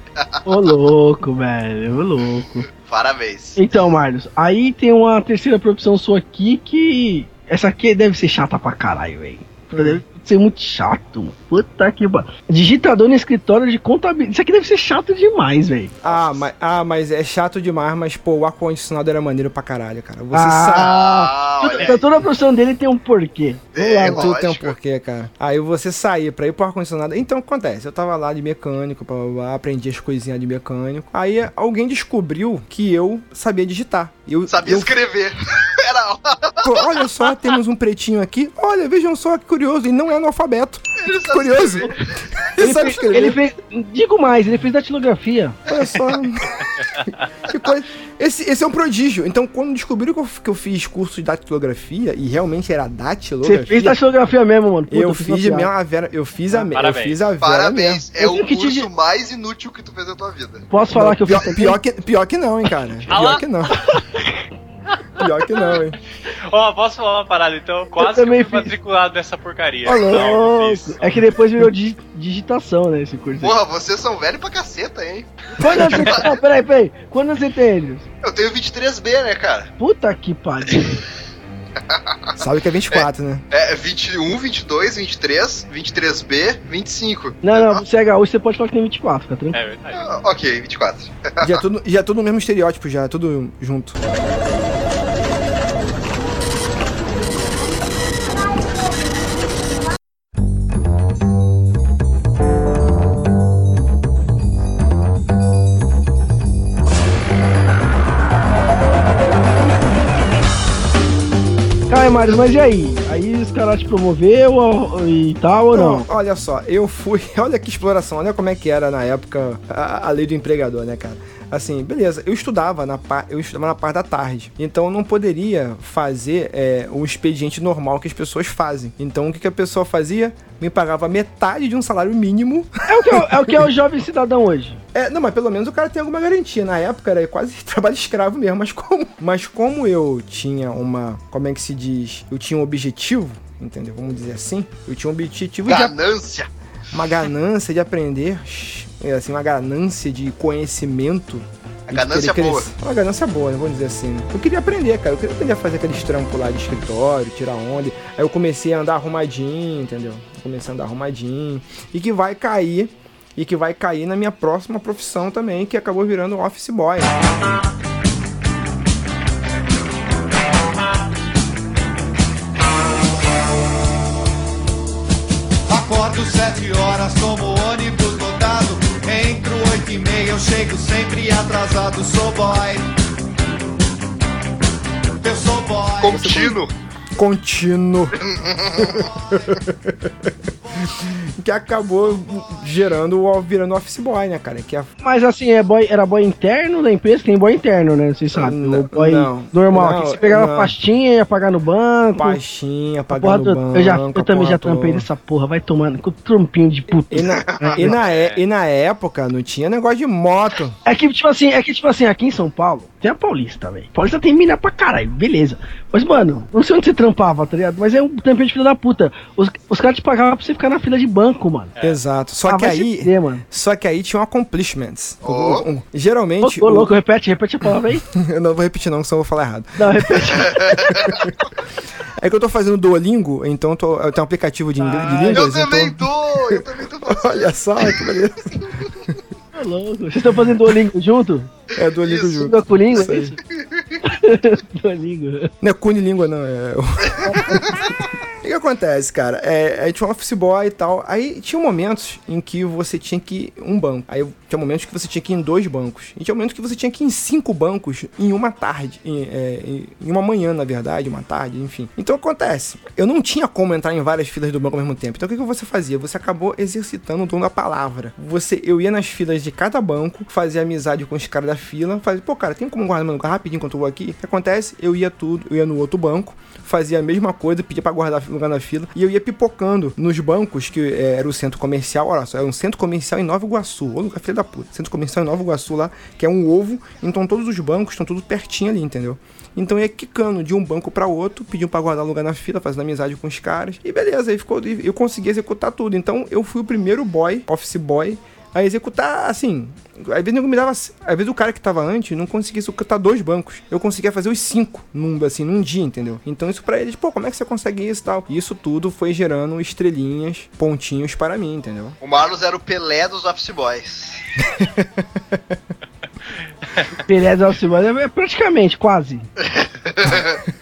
Ô louco, velho, ô louco. Parabéns. Então, Marlos, aí tem uma terceira profissão sua aqui que. Essa aqui deve ser chata pra caralho, velho. Deve ser muito chato. mano. Puta que pariu. Digitador no escritório de contabilidade. Isso aqui deve ser chato demais, velho. Ah mas, ah, mas é chato demais, mas pô, o ar-condicionado era maneiro pra caralho, cara. Você sabe. Ah, olha toda, toda profissão dele tem um porquê. É, mano. Tudo tem um porquê, cara. Aí você sair pra ir pro ar-condicionado. Então acontece, eu tava lá de mecânico, blá, blá, blá, aprendi as coisinhas de mecânico. Aí alguém descobriu que eu sabia digitar. Eu, Sabia eu, escrever. [laughs] Era Pô, olha só, temos um pretinho aqui. Olha, vejam só que curioso. E não é analfabeto. Ele sabe Curioso. escrever. Ele Ele sabe escrever. ele fez. Digo mais, ele fez datilografia. Olha só. [laughs] que coisa. Esse, esse é um prodígio. Então, quando descobriram que eu, que eu fiz curso de datilografia, e realmente era datilografia. Você fez datilografia mesmo, mano. Puta, eu fiz a Vera, eu fiz a, me- eu Parabéns. fiz a Vera Parabéns. É Eu o te curso di- mais inútil que tu fez na tua vida. Posso falar que eu pior, fiz pior, que, pior que não, hein, cara. Pior que não. [laughs] Pior que não, hein. [laughs] Ó, posso falar uma parada então? Quase que eu também fui fiz. matriculado nessa porcaria. Ô, Não, não fiz. É que depois virou digi- digitação, né, esse curso. aí. Porra, vocês são velhos pra caceta, hein? Quando você tem... Não, peraí, peraí. Quando você tem eles? Eu tenho 23B, né, cara? Puta que pariu. [laughs] Sabe que é 24, né? É 21, 22, 23, 23B, 25. Não, não, você é gaúcho, você pode falar que tem 24, fica tranquilo. É verdade. Ah, ok, 24. Já é tudo, já é tudo no mesmo estereótipo, já, é tudo junto. Marius, mas e aí? Aí os caras te promoveu e tal ou não? Não, olha só, eu fui. [laughs] Olha que exploração, olha como é que era na época a, a lei do empregador, né, cara? Assim, beleza, eu estudava na, eu estudava na parte da tarde, então eu não poderia fazer é, o expediente normal que as pessoas fazem. Então o que, que a pessoa fazia? Me pagava metade de um salário mínimo. É o que é, é o que é o jovem cidadão hoje. [laughs] É, não, mas pelo menos o cara tem alguma garantia. Na época era quase [laughs] trabalho escravo mesmo, mas como, mas como eu tinha uma, como é que se diz? Eu tinha um objetivo, entendeu? Vamos dizer assim. Eu tinha um objetivo de Ganância. uma ganância de aprender, assim, uma ganância de conhecimento. A ganância boa. Uma ganância boa, né? Vamos dizer assim. Eu queria aprender, cara. Eu queria aprender a fazer aqueles trampos lá de escritório, tirar onda. Aí eu comecei a andar arrumadinho, entendeu? Comecei a andar arrumadinho. E que vai cair, e que vai cair na minha próxima profissão também, que acabou virando office boy. Acordo sete horas, tomo e meia, eu chego sempre atrasado. Sou boy. Eu sou boy. Contínuo. contínuo. [laughs] [laughs] que acabou gerando o virando office boy, né, cara? Que é Mas assim, é boy, era boy interno da empresa, tem boy interno, né? Vocês sabem. Não, boy não, normal, não, que você pegava não. pastinha, ia pagar no banco. baixinha, a porra pagando do- banco. eu, já, eu também já trampei nessa porra, vai tomando com trompinho de puta. E na, e, na, e na época não tinha negócio de moto. É que, tipo assim, é que, tipo assim, aqui em São Paulo, tem a Paulista, velho. Paulista tem mina pra caralho, beleza. Mas, mano, não sei onde você trampava, tá ligado? Mas é um trampinho de filho da puta. Os, os caras te pagavam pra você ficar na fila de banco, mano. Exato. Só Ah, que aí. Só que aí tinha um accomplishments. Oh. Um- um- geralmente. ô, o- louco, repete, repete a palavra aí. [laughs] eu não vou repetir, não, senão eu vou falar errado. Não, repete. [laughs] É que eu tô fazendo Duolingo, então eu, tô- eu tenho um aplicativo de, inglês, de Ah, Eu línguas. também então- tô, eu também tô fazendo. [laughs] Olha só, que beleza. Ô, louco. Vocês estão fazendo Duolingo junto? É Duolingo Isso. junto. Língua com língua, Isso é isso? [laughs] Duolingo. Não é Cunilíngua, não. É... [laughs] O que acontece, cara? É, aí tinha um office boy e tal. Aí tinha momentos em que você tinha que ir um banco. Aí tinha momentos que você tinha que ir em dois bancos. E tinha momentos que você tinha que ir em cinco bancos em uma tarde. Em, é, em uma manhã, na verdade, uma tarde, enfim. Então acontece. Eu não tinha como entrar em várias filas do banco ao mesmo tempo. Então o que, que você fazia? Você acabou exercitando o dom da palavra. Você, eu ia nas filas de cada banco, fazia amizade com os caras da fila, fazia, pô, cara, tem como guardar meu lugar rapidinho enquanto eu vou aqui? O que acontece? Eu ia tudo, eu ia no outro banco, fazia a mesma coisa, pedia pra guardar lugar na fila, e eu ia pipocando nos bancos, que é, era o centro comercial, olha só, era um centro comercial em Nova Iguaçu, ô lugar filho da puta, centro comercial em Nova Iguaçu lá, que é um ovo, então todos os bancos estão tudo pertinho ali, entendeu? Então ia quicando de um banco pra outro, pedindo pra guardar lugar na fila, fazendo amizade com os caras, e beleza, aí ficou, eu consegui executar tudo, então eu fui o primeiro boy, office boy, a executar, assim, às vezes, me dava, às vezes o cara que tava antes não conseguia executar dois bancos. Eu conseguia fazer os cinco num, assim, num dia, entendeu? Então isso pra eles, pô, como é que você consegue isso e tal? E isso tudo foi gerando estrelinhas, pontinhos para mim, entendeu? O Marlos era o Pelé dos Office Boys. [laughs] Pelé do Office Boy é praticamente, quase. [laughs]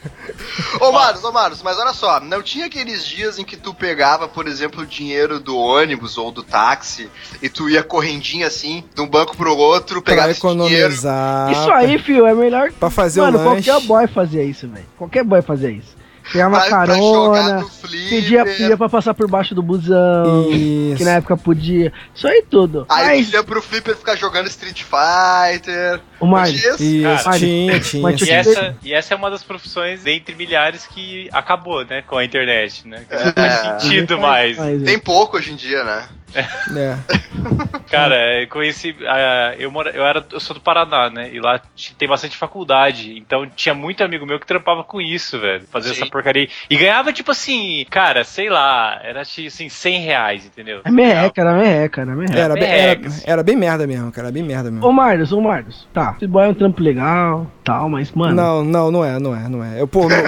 Ô Marlos, ô Marlos, mas olha só, não tinha aqueles dias em que tu pegava, por exemplo, o dinheiro do ônibus ou do táxi e tu ia correndinho assim, de um banco pro outro, Pra pegava esse dinheiro. economizar. Isso aí, filho, é melhor. Pra fazer Mano, o lanche. qualquer boy fazia isso, velho. Qualquer boy fazia isso. Pra jogar carona, pedia, pedia pra passar por baixo do busão, Isso. que na época podia. Isso aí tudo. Aí Mas ia pro Flipper ficar jogando Street Fighter. o mais. Tinha isso? Tinha, tinha. E essa, e essa é uma das profissões dentre milhares que acabou, né? Com a internet, né? Que não É. faz sentido mais. Tem pouco hoje em dia, né? É. [laughs] Cara, eu conheci. ah, eu, mora, eu, era, eu sou do Paraná, né? E lá tem bastante faculdade. Então tinha muito amigo meu que trampava com isso, velho. Fazer essa porcaria. E ganhava, tipo assim, cara, sei lá, era tipo assim, 100 reais, entendeu? É merreca, era merreca, era merreca. Era, bem, era, era bem merda mesmo, cara. Era bem merda mesmo. Ô Marlos, ô Marlos, tá. Esse boy é um trampo legal, tal, mas, mano. Não, não, não é, não é, não é. Eu, pô, o, [laughs]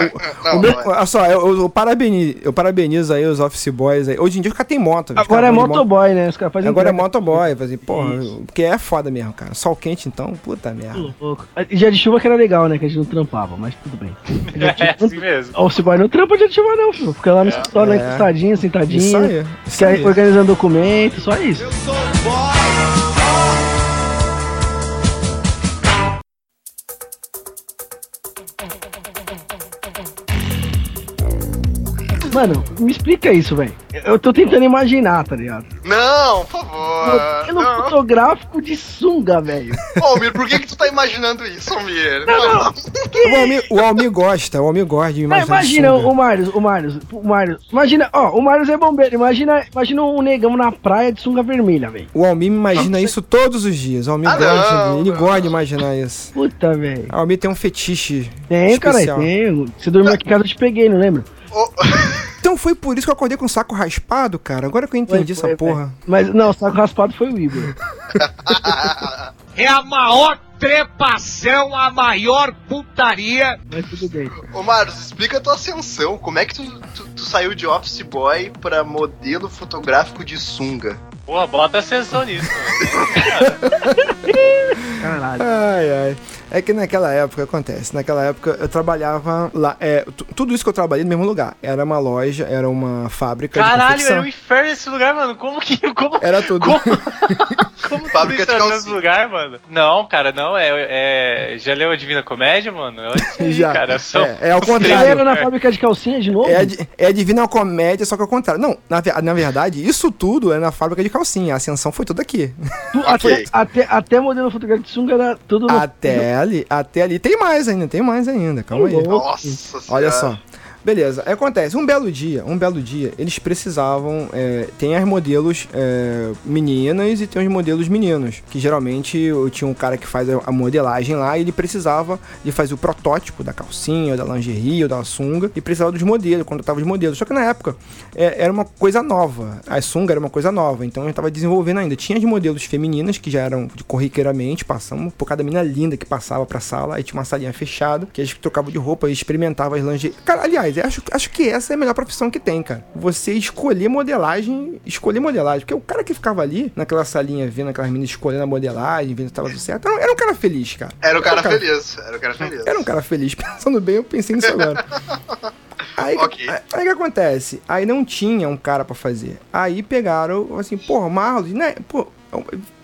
Não, o meu, não é. olha só, eu, eu, parabenizo, eu parabenizo aí os office boys aí. Hoje em dia os caras têm moto. Agora é moto. Motoboy, né? Os caras fazem Agora é entrega. motoboy, fazer, porra, Isso. porque é foda mesmo, cara. Sol quente então, puta merda. Louco. E Dia de chuva que era legal, né? Que a gente não trampava, mas tudo bem. [laughs] É chuva- assim mesmo. Ó, se boy não trampa dia de chuva, não, filho. Fica lá no escritório, lá É. encostadinho, sentadinho. Isso aí, isso fica aí. organizando documento, só isso. Eu sou o boy. Mano, me explica isso, velho. Eu tô tentando imaginar, tá ligado? Não, por favor. Modelo Não. fotográfico de sunga, velho. Ô, Almir, por que que tu tá imaginando isso, Almir? O Almir, o Almir gosta, o Almir gosta de Não, imaginar. imagina sunga. o Marius, o Marius, o Marius. Imagina, ó, o Marius é bombeiro. Imagina, imagina um negão na praia de sunga vermelha, velho. O Almir imagina isso todos os dias. O Almir Ah, gosta, não, de- ele não. gosta de imaginar isso. Puta, velho. O Almir tem um fetiche. Tem, cara, especial. tem. Você dormiu aqui em casa, eu te peguei, não lembra? [laughs] Então foi por isso que eu acordei com o saco raspado, cara. Agora que eu entendi Foi, essa foi, porra. velho. Mas não, o saco raspado foi o Igor. [laughs] É a maior trepação, a maior putaria. Mas tudo bem. Ô, Marcos, explica a tua ascensão. Como é que tu, tu, tu saiu de office boy pra modelo fotográfico de sunga? Porra, bota ascensão nisso. [laughs] Caralho. Ai, ai. É que naquela época, acontece, naquela época eu trabalhava lá, é, tu- tudo isso que eu trabalhei no mesmo lugar. Era uma loja, era uma fábrica de Caralho, era um inferno esse lugar, mano. Como que. Como, Era tudo. Como, [laughs] como tudo Fábrica isso de era no lugar, mano? Não, cara, não. É, é, já leu a Divina Comédia, mano? Isso [laughs] Já. cara. São, É, é ao Você contrário. era na fábrica de calcinha de novo? É é a Divina Comédia, só que ao contrário. Não, na, na verdade, isso tudo é na fábrica de calcinha. A ascensão foi tudo aqui. Tu- [laughs] Ok. até, até, até modelo fotográfico de sunga era tudo no- Até ali, até ali. Tem mais ainda, tem mais ainda. Calma aí. Nossa senhora. Olha só. Beleza, acontece, um belo dia, um belo dia, eles precisavam, é, tem as modelos é, meninas e tem os modelos meninos, que geralmente eu tinha um cara que faz a, modelagem lá e ele precisava de fazer o protótipo da calcinha, da lingerie, ou da sunga, e precisava dos modelos, contratava os modelos. Só que na época é, era uma coisa nova, a sunga era uma coisa nova, então gente tava desenvolvendo ainda. Tinha as modelos femininas, que já eram de corriqueiramente, passamos por cada menina linda que passava pra sala, aí tinha uma salinha fechada, que a gente trocava de roupa e experimentava as lingerie. Cara, aliás, eu acho, acho que essa é a melhor profissão que tem, cara. Você escolher modelagem, escolher modelagem, porque o cara que ficava ali, naquela salinha, vendo aquelas meninas escolhendo a modelagem, vendo se tava tudo certo, era, um- era um cara feliz, cara. Era o cara feliz. Era o cara feliz. Era um cara feliz. [laughs] Pensando bem, eu pensei nisso agora. [laughs] Aí, Ok. aí, aí o que acontece? Aí não tinha um cara pra fazer. Aí pegaram, assim, o Marlos, né? Pô,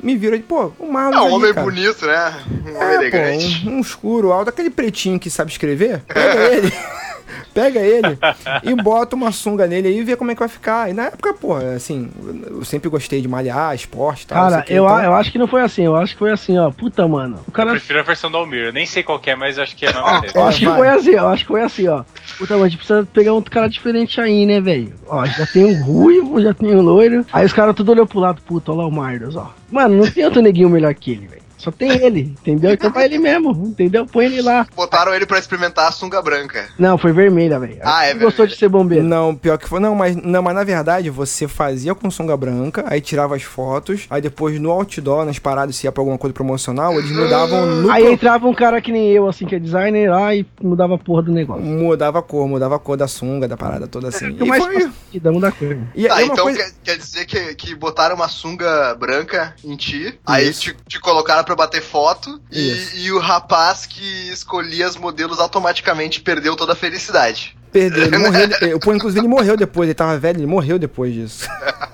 me viram pô, o Marlos. É um ali, homem cara. bonito, né? Um homem É, elegante. pô, um, um escuro, alto, aquele pretinho que sabe escrever. Pega ele. [laughs] Pega ele e [laughs] bota uma sunga nele aí e vê como é que vai ficar. E na época, pô, assim, eu sempre gostei de malhar, esporte e tal. Cara, o eu, então- a- eu acho que não foi assim. Eu acho que foi assim, ó. Puta, mano. O Eu cara. prefiro a versão do Almir. Eu nem sei qual que é, mas eu acho que é a nome dele. eu acho que vai. foi assim, eu acho que foi assim, ó. Puta, mas a gente precisa pegar um cara diferente aí, né, velho? Ó, já tem um ruivo, já tem um loiro. Aí os caras tudo olhou pro lado, puta, olha lá o Mardos, ó. Mano, não tem outro neguinho melhor que ele, velho. Só tem ele, entendeu? Então vai ele mesmo, entendeu? Põe ele lá. Botaram ele pra experimentar a sunga branca. Não, foi vermelha, velho. Ah, é Ele Gostou vermelha. de ser bombeiro. Não, pior que foi. Não mas, não, mas na verdade você fazia com sunga branca, aí tirava as fotos, aí depois no outdoor, nas paradas, se ia pra alguma coisa promocional, eles mudavam no. Aí pro- entrava um cara que nem eu, assim, que é designer lá e mudava a porra do negócio. Mudava a cor, mudava a cor da sunga, da parada toda assim. Fica E, mais foi, fácil, muda a cor. e Tá, é uma então coisa. quer, quer dizer que, que botaram uma sunga branca em ti, aí Isso. te, te colocaram pra bater foto e, e o rapaz que escolhia as modelos automaticamente perdeu toda a felicidade. Perdeu, ele [laughs] morreu. ele- Pô, inclusive ele morreu depois, ele tava velho, ele morreu depois disso.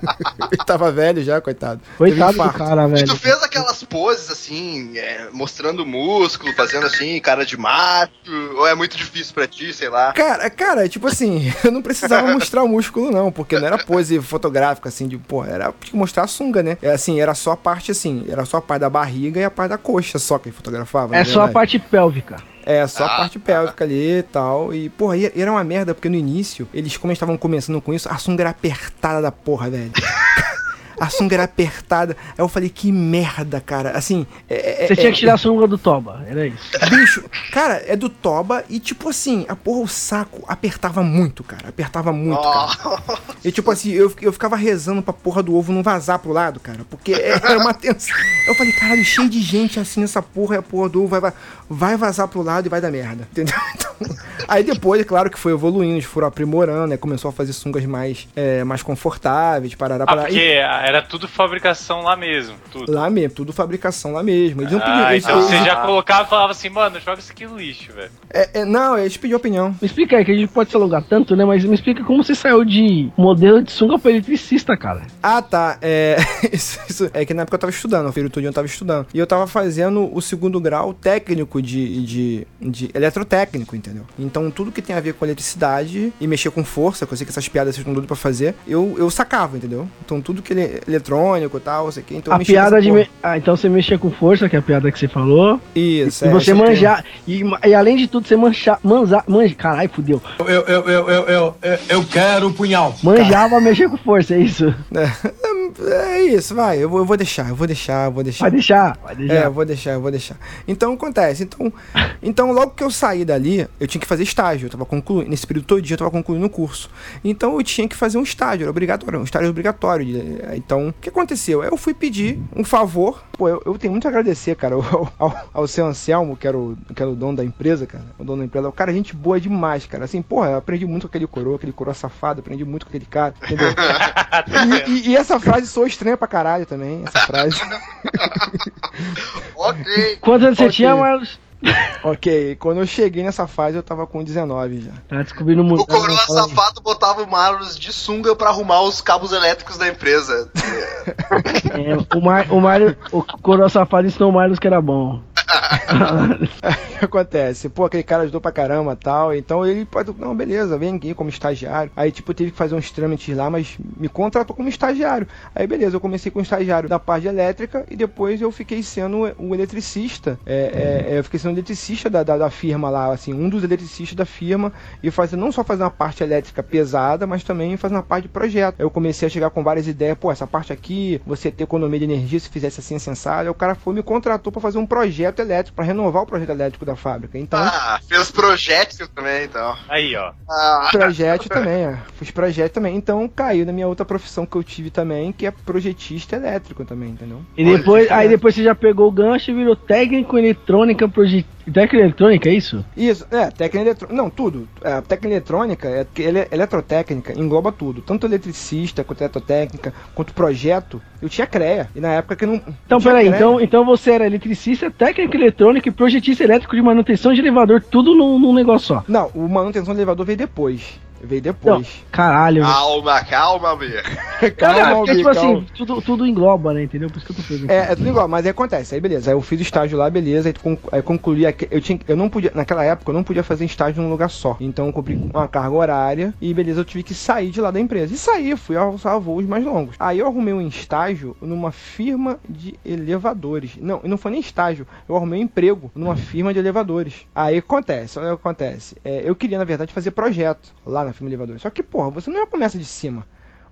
[laughs] ele tava velho já, coitado. Coitado do cara, E velho. tu fez aquelas poses assim, é, mostrando músculo, fazendo assim, cara de macho, ou é muito difícil pra ti, sei lá. Cara, cara, tipo assim, [laughs] eu não precisava mostrar o músculo, não, porque não era pose fotográfica, assim, de, pô, era tipo, mostrar a sunga, né? É assim, era só a parte assim, era só a parte da barriga e a parte da coxa só que ele fotografava. É na só a verdade. parte pélvica. É, só Ah, a parte pélvica ali e tal. E, porra, era uma merda, porque no início, eles, como eles estavam começando com isso, a sunga era apertada da porra, velho. [laughs] a sunga era apertada. Aí eu falei, que merda, cara. Assim, é, é- Você tinha é- que tirar a sunga do Toba, era isso. Bicho, cara, é do Toba e tipo assim, a porra, o saco apertava muito, cara. Apertava muito, cara. E tipo assim, eu, eu ficava rezando pra porra do ovo não vazar pro lado, cara. Porque era uma tensão. Eu falei, caralho, cheio de gente assim nessa porra e a porra do ovo vai, va- vai vazar pro lado e vai dar merda. Entendeu? [laughs] Então, aí depois, é claro que foi evoluindo, eles foram aprimorando, né? Começou a fazer sungas mais, é, mais confortáveis, parará, Ah, parará. porque E era tudo fabricação lá mesmo, tudo. lá mesmo, tudo fabricação lá mesmo. Eles não pediam. Ah, eles- então você eles- já colocava e falava assim, mano, joga isso aqui no lixo, velho. é, é, não, eles pediam opinião. Me explica aí, que a gente pode se alongar tanto, né? Mas me explica como você saiu de modelo de sunga pra eletricista, cara. Ah, tá. É, [laughs] isso, isso- é que na época eu tava estudando, o período todo eu tava estudando. E eu tava fazendo o segundo grau técnico de, de, de eletrotécnico, entendeu? Então tudo que tem a ver com eletricidade e mexer com força, que eu sei que essas piadas vocês estão doidos pra fazer, eu, eu sacava, entendeu? Então tudo que é eletrônico e tal, sei que. Então a mexia piada de. me- Ah, então você mexia com força, que é a piada que você falou. Isso, e é, você isso aqui. manjar. E, e além de tudo, você manchar. Manjar. Manja, caralho, fudeu. Eu, eu, eu, eu, eu, eu, eu quero o punhal. Manjava mexer com força, é isso? É, é isso, vai. Eu vou, eu vou deixar, eu vou deixar, eu vou deixar. Vai deixar? Vai deixar. É, eu vou deixar, eu vou deixar. Então acontece. Então, então logo que eu saí dali, eu tinha que fazer estágio. Eu tava concluindo, nesse período todo dia eu tava concluindo o curso. Então eu tinha que fazer um estágio, era obrigatório, um estágio obrigatório. de- Então, o que aconteceu? Eu fui pedir um favor. Pô, eu, eu tenho muito a agradecer, cara, [laughs] ao, ao, ao seu Anselmo, que era, o, que era o dono da empresa, cara. O dono da empresa. O cara, é gente boa demais, cara. Assim, porra, eu aprendi muito com aquele coroa, aquele coroa safado, aprendi muito com aquele cara, entendeu? [laughs] E, e- e essa frase soa estranha pra caralho também, essa frase. [laughs] ok. Quantos anos você Ok. tinha, Marlos? [laughs] Ok, quando eu cheguei nessa fase eu tava com 19 já. Tá descobrindo o mundo. O coroa safado botava o Marlos de sunga pra arrumar os cabos elétricos da empresa. [laughs] É, o, Mar, o Mário, o Coroa Safado ensinou o Marlos que era bom. [laughs] O que acontece? Pô, aquele cara ajudou pra caramba tal. Então ele pode. Não, beleza, vem aqui como estagiário. Aí, tipo, eu tive que fazer uns trâmites lá, mas me contratou como estagiário. Aí, beleza, eu comecei com estagiário da parte elétrica e depois eu fiquei sendo o eletricista. É, é, é, eu fiquei sendo eletricista da, da, da firma lá, assim, um dos eletricistas da firma. E fazendo não só fazer uma parte elétrica pesada, mas também fazer uma parte de projeto. Eu comecei a chegar com várias ideias, pô, essa parte aqui, você ter economia de energia se fizesse assim, sensado. Aí o cara foi e me contratou pra fazer um projeto elétrico, pra renovar o projeto elétrico da fábrica. Então. Ah, fez projétil também, então. Aí, ó. Ah, Projeto também, é. Fiz projeto também. Então caiu na minha outra profissão que eu tive também, que é projetista elétrico também, entendeu? E depois, aí depois você já pegou o gancho e virou técnico em eletrônica, proje... técnico em eletrônica, é isso? Isso, é, técnica eletrônica. Não, tudo. É, a técnica eletrônica, é, ele- eletrotécnica, engloba tudo. Tanto eletricista, quanto eletrotécnica, quanto projeto. Eu tinha CREA. E na época que não. Então, peraí, CREA. então, então você era eletricista, técnico em eletrônica e projetista elétrico de manutenção de elevador, tudo num, num negócio só. Não, o manutenção do elevador veio depois. Veio depois. Caralho. calma, calma, Bia. [laughs] Calma, é, porque, tipo calma. assim, tudo, tudo engloba, né? Entendeu? Por isso que eu tô perguntando. É, é tudo igual, mas aí acontece, aí beleza. Aí eu fiz estágio lá, beleza, aí, conclu, aí concluí. Eu, tinha, eu não podia, naquela época, eu não podia fazer estágio num lugar só. Então eu cumpri uma carga horária e beleza, eu tive que sair de lá da empresa. E saí, fui a, a voos mais longos. Aí eu arrumei um estágio numa firma de elevadores. Não, não foi nem estágio, eu arrumei um emprego numa firma de elevadores. Aí acontece, olha o que acontece. É, eu queria, na verdade, fazer projeto lá na firma de elevadores. Só que, porra, você não começa de cima.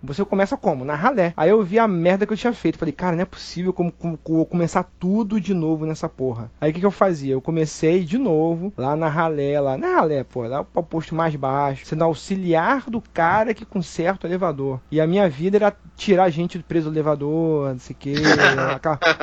Você começa como? Na ralé. Aí eu vi a merda que eu tinha feito. Falei, cara, não é possível como, como, como começar tudo de novo nessa porra. Aí o que, que eu fazia? Eu comecei de novo lá na ralé, lá na ralé, pô, lá pro posto mais baixo, sendo auxiliar do cara que conserta o elevador. E a minha vida era tirar gente do preso do elevador, não sei o [laughs] que,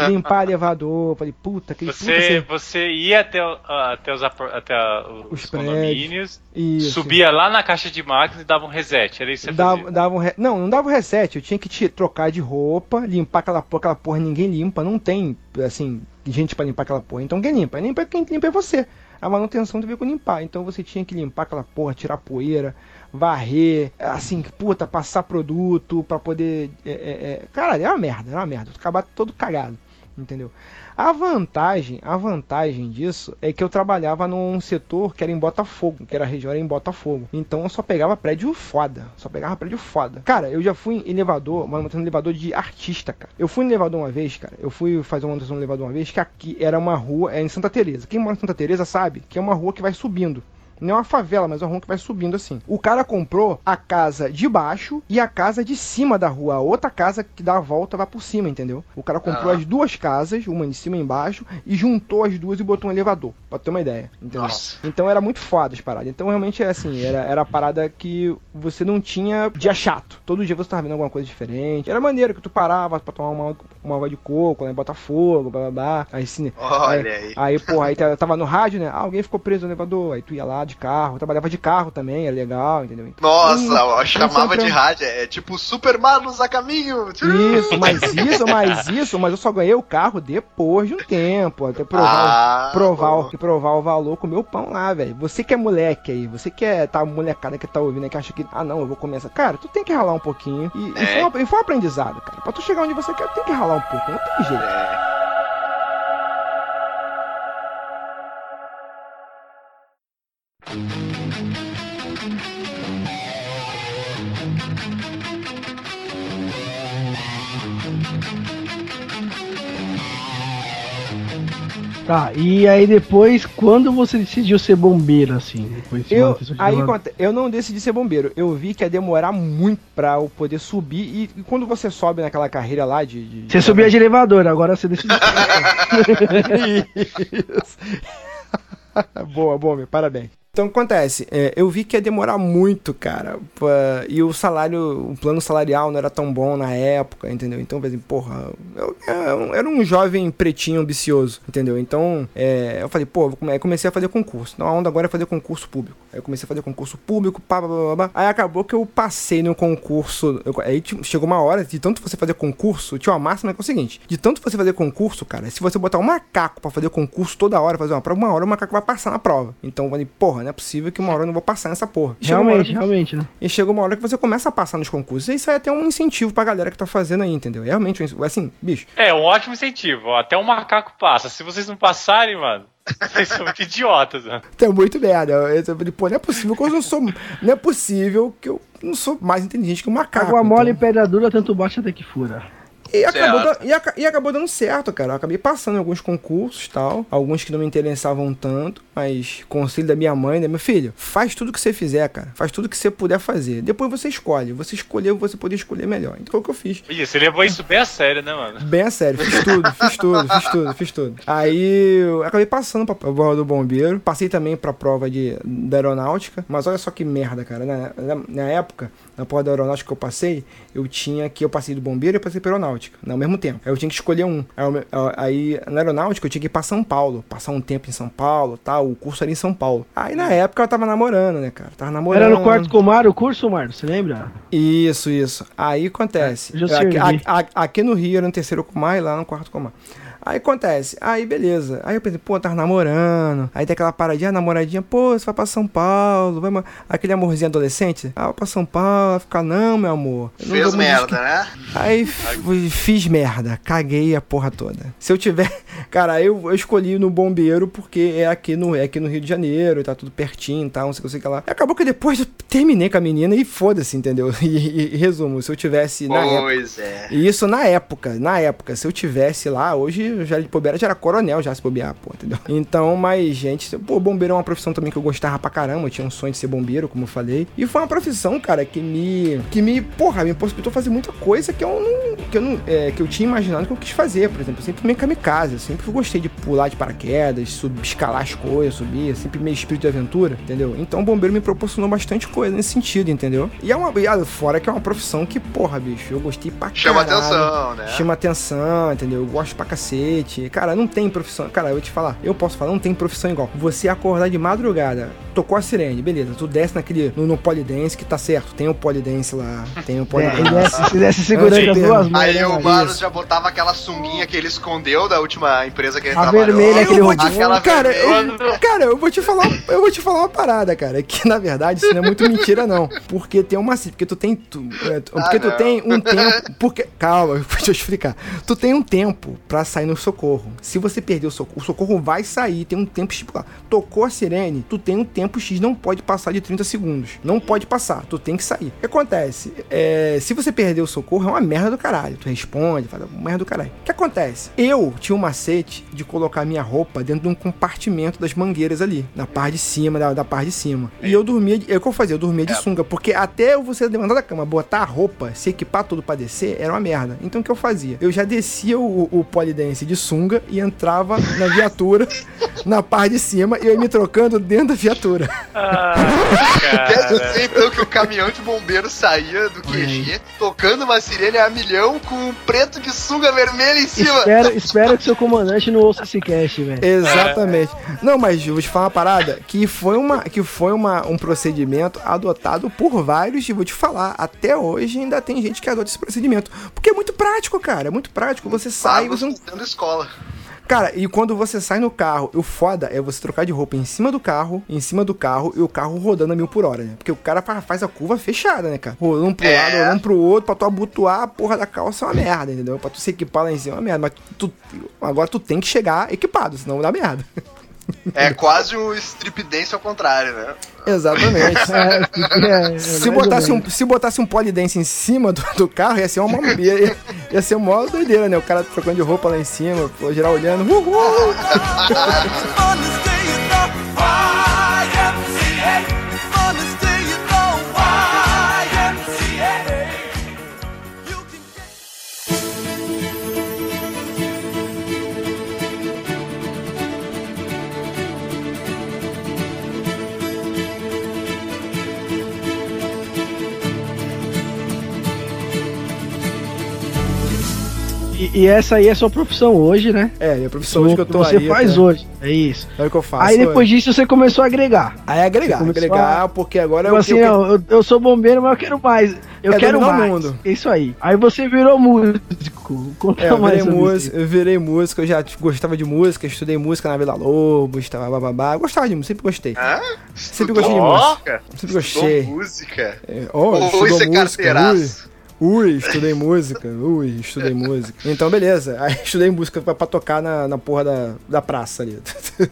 limpar elevador. Falei, puta, que puta, Você, você ia até, até os, até a- os, Os condomínios, Isso. subia lá na caixa de máquinas e dava um reset. Era isso que você Dava, dava um re... Não, não dava um reset. Eu tinha que te trocar de roupa, limpar aquela porra, aquela porra ninguém limpa. Não tem, assim, gente pra limpar aquela porra. Então quem limpa? Limpa quem limpa é você. A manutenção tem a ver com limpar. Então você tinha que limpar aquela porra, tirar poeira, varrer, assim, puta, passar produto pra poder. É, é, é... Caralho, é uma merda, é uma merda. Acabar todo cagado. Entendeu? A vantagem, a vantagem disso é que eu trabalhava num setor que era em Botafogo, que era a região era em Botafogo. Então eu só pegava prédio foda, só pegava prédio foda. Cara, eu já fui em elevador, mas montando elevador de artista, cara. Eu fui em elevador uma vez, cara. Eu fui fazer uma manutenção no elevador uma vez que aqui era uma rua, é em Santa Teresa. Quem mora em Santa Teresa sabe que é uma rua que vai subindo. Não é uma favela, mas é uma rua que vai subindo assim. O cara comprou a casa de baixo e a casa de cima da rua. A outra casa que dá a volta vai por cima, entendeu? O cara comprou Ah. as duas casas, uma de cima e embaixo, e juntou as duas e botou um elevador. Pra ter uma ideia. Entendeu? Nossa. Então era muito foda as paradas. Então realmente é assim, era, era a parada que você não tinha dia chato. Todo dia você tava vendo alguma coisa diferente. Era maneiro que tu parava pra tomar uma, uma água de coco, né? Botafogo, blá blá blá. Aí, assim, Olha aí. Aí, porra, aí tá- tava no rádio, né? Ah, alguém ficou preso no elevador. Aí tu ia lá de carro. Eu trabalhava de carro também, era legal, entendeu? Nossa, Hum, eu chamava de rádio. É tipo Super Manos a caminho. Isso, [laughs] mas isso, mas isso, mas eu só ganhei o carro depois de um tempo. Até provar, Ah, provar, provar o valor com o meu pão lá, velho. Você que é moleque aí, você que é tá molecada que tá ouvindo aí, que acha que, ah não, eu vou começar. Cara, tu tem que ralar um pouquinho. E, e, É. foi, um, e foi um aprendizado, cara. Pra tu chegar onde você quer, tem que ralar um pouco, não tem jeito. É. Tá, e aí depois, quando você decidiu ser bombeiro, assim? De Eu, aí, conta- eu não decidi ser bombeiro. Eu vi que ia demorar muito pra eu poder subir. E, e quando você sobe naquela carreira lá de. de- Você subia de elevador, agora você decidiu. [laughs] Isso. [laughs] boa, boa, meu, parabéns. Então acontece, é, eu vi que ia demorar muito, cara. pra- E o salário, o plano salarial não era tão bom na época, entendeu? Então, exemplo, porra, eu, eu era um jovem pretinho ambicioso, entendeu? Então, é, eu falei, pô, comecei a fazer concurso. Então a onda agora é fazer concurso público. Aí eu comecei a fazer concurso público, pá, pá, pá, pá, pá. Aí acabou que eu passei no concurso. aí chegou uma hora, de tanto você fazer concurso, tinha uma máxima que é o seguinte: de tanto você fazer concurso, cara, se você botar um macaco pra fazer concurso toda hora, fazer uma prova, uma hora o macaco vai passar na prova. Então eu falei, porra, não é possível que uma hora eu não vou passar nessa porra. Realmente, que- realmente, né? e chega uma hora que você começa a passar nos concursos. E isso aí é até um incentivo pra galera que tá fazendo aí, entendeu? É Realmente, um- assim, bicho. É, um ótimo incentivo. Até um macaco passa. Se vocês não passarem, mano, [laughs] vocês são muito idiotas, mano. Tem muito merda. Eu, eu falei, pô, não é possível que eu não sou. Não é possível que eu não sou mais inteligente que o macaco. Água mole e então. pedra dura, tanto bate até que fura. E acabou, da- e, aca- e acabou dando certo, cara. Eu acabei passando em alguns concursos e tal. Alguns que não me interessavam tanto. Mas conselho da minha mãe, né? Meu filho, faz tudo que você fizer, cara. Faz tudo que você puder fazer. Depois você escolhe. Você escolheu, você poder escolher melhor. Então foi o que eu fiz. Você levou isso bem a sério, né, mano? Bem a sério, fiz tudo, fiz tudo, fiz tudo, fiz tudo. Aí eu acabei passando pra prova do bombeiro, passei também pra prova de, da aeronáutica, mas olha só que merda, cara. Na, na, na época, na prova da aeronáutica que eu passei, eu tinha que eu passei do bombeiro e eu passei pra aeronáutica, no mesmo tempo. Aí eu tinha que escolher um. Aí, na aeronáutica eu tinha que ir pra São Paulo, passar um tempo em São Paulo, tal, o curso era em São Paulo. Aí na época eu tava namorando, né, cara? Tava namorando. Era no quarto Comar o curso, Marco, você lembra? Isso, isso. Aí acontece. É, já aqui, aqui no Rio era no terceiro comar e lá no quarto comar. Aí acontece, aí beleza. Aí eu pensei, pô, tava namorando. Aí tem aquela paradinha, namoradinha, pô, você vai pra São Paulo, vai, aquele amorzinho adolescente. Ah, vai pra São Paulo, vai ficar, não, meu amor. Fez merda, desque- né? Aí f- fiz merda, caguei a porra toda. Se eu tiver. [laughs] Cara, eu, eu escolhi no bombeiro porque é aqui no, é aqui no Rio de Janeiro, tá tudo pertinho e tal, não sei o que, sei que lá. E acabou que depois eu terminei com a menina e foda-se, entendeu? [laughs] E, e- e resumo, se eu tivesse na época. Pois é. E isso na época, na época, se eu tivesse lá, hoje eu já de bobeira já era coronel já se bobear, pô, entendeu? Então, mas, gente, pô, bombeiro é uma profissão também que eu gostava pra caramba, eu tinha um sonho de ser bombeiro, como eu falei. E foi uma profissão, cara, que me. que me, porra, me possibilitou fazer muita coisa que eu não. que eu não. é, que eu tinha imaginado que eu quis fazer, por exemplo. Eu sempre meio kamikaze, eu sempre gostei de pular de paraquedas, subir, escalar as coisas, subir, sempre meio espírito de aventura, entendeu? Então o bombeiro me proporcionou bastante coisa nesse sentido, entendeu? E é uma. e, ah, Fora que é uma profissão que, porra, bicho, eu gostei pra Chama caralho. atenção, né? Chama atenção, entendeu? Eu gosto pra cacete. Cara, não tem profissão. Cara, eu vou te falar, eu posso falar, não tem profissão igual. Você acordar de madrugada, tocou a sirene, beleza. Tu desce naquele. no, no polidense que tá certo. Tem o polidense lá. Tem o É, polidense. desce, se desce segurando as duas mãos. Aí né, o? Mano Isso. já botava aquela sunguinha que ele escondeu da última empresa que ele A trabalhou. vermelha que ele Eu vou te roubou. Aquela cara, vermelha. eu, cara, eu vou te falar, eu vou te falar uma parada, cara, que na verdade isso não é muito mentira não, porque tem uma porque tu tem tu, é, tu- porque Ah, tu tem um tempo, porque calma, [laughs] deixa eu explicar. Tu tem um tempo pra sair no socorro. Se você perder o socorro, o socorro vai sair, tem um tempo estipulado. Tocou a sirene, tu tem um tempo X, não pode passar de 30 segundos. Não pode passar, tu tem que sair. O que acontece? É, se você perder o socorro, é uma merda do caralho. tu responde, fala merda do caralho. O que acontece? Eu tinha um macete de colocar minha roupa dentro de um compartimento das mangueiras ali, na parte de cima, da, da parte de cima. E eu dormia, de- é o que eu fazia, eu dormia de sunga, porque até você levantar da cama, botar a roupa, se equipar tudo pra descer, era uma merda. Então o que eu fazia? Eu já descia o, o polidense de sunga e entrava na viatura, na parte de cima, e eu ia me trocando dentro da viatura. Ah, cara. dizer então que o caminhão de bombeiro saía do QG tocando uma sirene a milhão com um preto de sunga vermelha em cima. Espero, espero que seu comandante não ouça esse cast, velho. Exatamente. Não, mas eu vou te falar uma parada que foi, uma, que foi uma, um procedimento adotado por vários, e vou te falar, até hoje ainda tem gente que adota esse procedimento. Porque é muito prático, cara. É muito prático. Você sai, Pagos você não. Escola. Cara, e quando você sai no carro, o foda é você trocar de roupa em cima do carro, em cima do carro, e o carro rodando a mil por hora, né? Porque o cara fa- faz a curva fechada, né, cara? Rolando pro É. lado, rolando pro outro, pra tu abotoar a porra da calça é uma merda, entendeu? Pra tu se equipar lá em cima é uma merda. Mas tu, agora tu tem que chegar equipado, senão dá merda. [laughs] É quase um strip dance ao contrário, né? Exatamente. [laughs] É, é, Se mais ou botasse, um, se botasse um polidense em cima do, do carro, ia ser uma [laughs] ia, ia, ia ser uma doideira, né? O cara trocando de roupa lá em cima, pô, geral olhando. Uhul! [laughs] E, e essa aí é a sua profissão hoje, né? É, é a profissão hoje que eu tô você aí. faz tá? hoje. É isso. É o que eu faço. Aí depois disso você começou a agregar. Aí agregar, Você agregar, porque agora Tipo eu, assim, eu, não, eu, eu sou bombeiro, mas eu quero mais. Eu Quer quero mais. mundo. É isso aí. Aí você virou músico. Conta É, eu mais virei, músico, eu virei músico, eu já gostava de música, estudei música na Vila Lobos, estava bababá. Gostava de música, sempre gostei. Hã? Sempre Estudou gostei de música. Sempre Estudou gostei. música. É, ó, Ou isso é carteiraço. Ui, estudei música. Ui, estudei música. Então, beleza. Aí [laughs] estudei música pra, pra tocar na, na porra da, da praça ali. [laughs]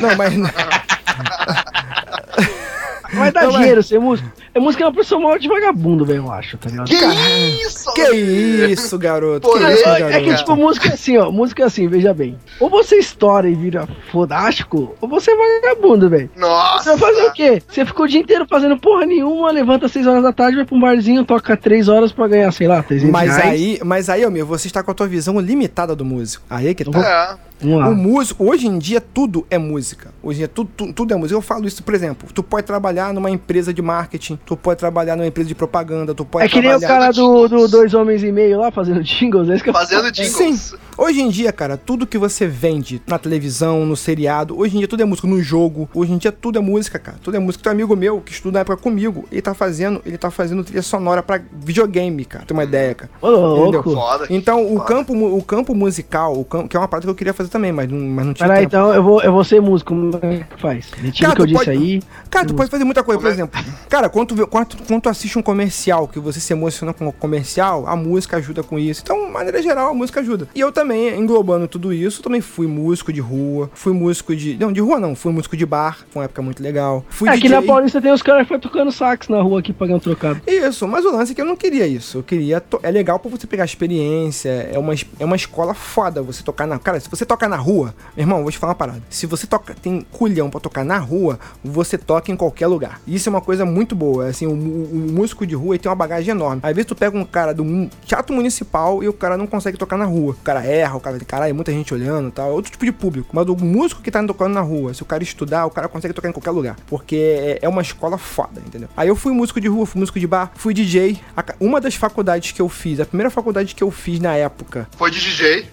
Não, mas. [laughs] Vai dar Não, dinheiro ser músico. É música é uma profissão maior de vagabundo, velho, eu acho, tá ligado? Que Cara, isso? Que isso, garoto? Que Pô, isso, é- garoto? É que, tipo, música é assim, ó. Música é assim, veja bem. Ou você estoura e vira fodástico, ou você é vagabundo, velho. Você Nossa! vai fazer o quê? Você ficou o dia inteiro fazendo porra nenhuma, levanta às 6 horas da tarde, vai pra um barzinho, toca 3 horas pra ganhar, sei lá, 300 Mas reais. aí, mas aí, Almir, você está com a tua visão limitada do músico. Aí é que tá. É. O músico, hoje em dia tudo é música. Hoje em dia tudo, tudo, tudo é música. Eu falo isso, por exemplo, tu pode trabalhar numa empresa de marketing, tu pode trabalhar numa empresa de propaganda, tu pode É que nem o cara do, do Dois Homens e Meio lá, fazendo [laughs] jingles, é isso que eu Fazendo falo. jingles. Hoje em dia, cara, tudo que você vende na televisão, no seriado, hoje em dia tudo é música, no jogo, hoje em dia tudo é música, cara. Tudo é música. Tem um amigo meu que estuda na época comigo, ele tá fazendo, ele tá fazendo trilha sonora pra videogame, cara. Tem uma ideia, cara. Ô, louco. Entendeu? Foda. Então, o Foda. campo, o campo musical, o campo, que é uma parada que eu queria fazer também, mas não, mas não tinha Peraí, então eu vou, eu vou ser músico. Como é que faz? Retira o Cara, que eu tu disse pode- aí. Cara, tu pode fazer muita coisa, por exemplo. Cara, quando tu, quando, quando tu assiste um comercial, que você se emociona com o comercial, a música ajuda com isso. Então, de maneira geral, a música ajuda. E eu também, englobando tudo isso, também fui músico de rua, fui músico de. Não, de rua não, fui músico de bar, foi uma época muito legal. Fui É, aqui na Paulista tem os caras que foi tocando sax na rua aqui pagando trocado. Isso, mas o lance é que eu não queria isso. Eu queria. to- É legal pra você pegar experiência. É uma, é uma escola foda você tocar na. Cara, se você tocar na rua, meu irmão, vou te falar uma parada. Se você toca, tem culhão pra tocar na rua, você toca em qualquer lugar. Isso é uma coisa muito boa. Assim, o, mu- o músico de rua tem uma bagagem enorme. Às vezes tu pega um cara do teatro municipal e o cara não consegue tocar na rua. O cara erra, o cara. Caralho, muita gente olhando tal. É outro tipo de público. Mas o músico que tá tocando na rua, se o cara estudar, o cara consegue tocar em qualquer lugar. Porque é, é uma escola foda, entendeu? Aí eu fui músico de rua, fui músico de bar, fui DJ. Uma das faculdades que eu fiz, a primeira faculdade que eu fiz na época Foi de DJ.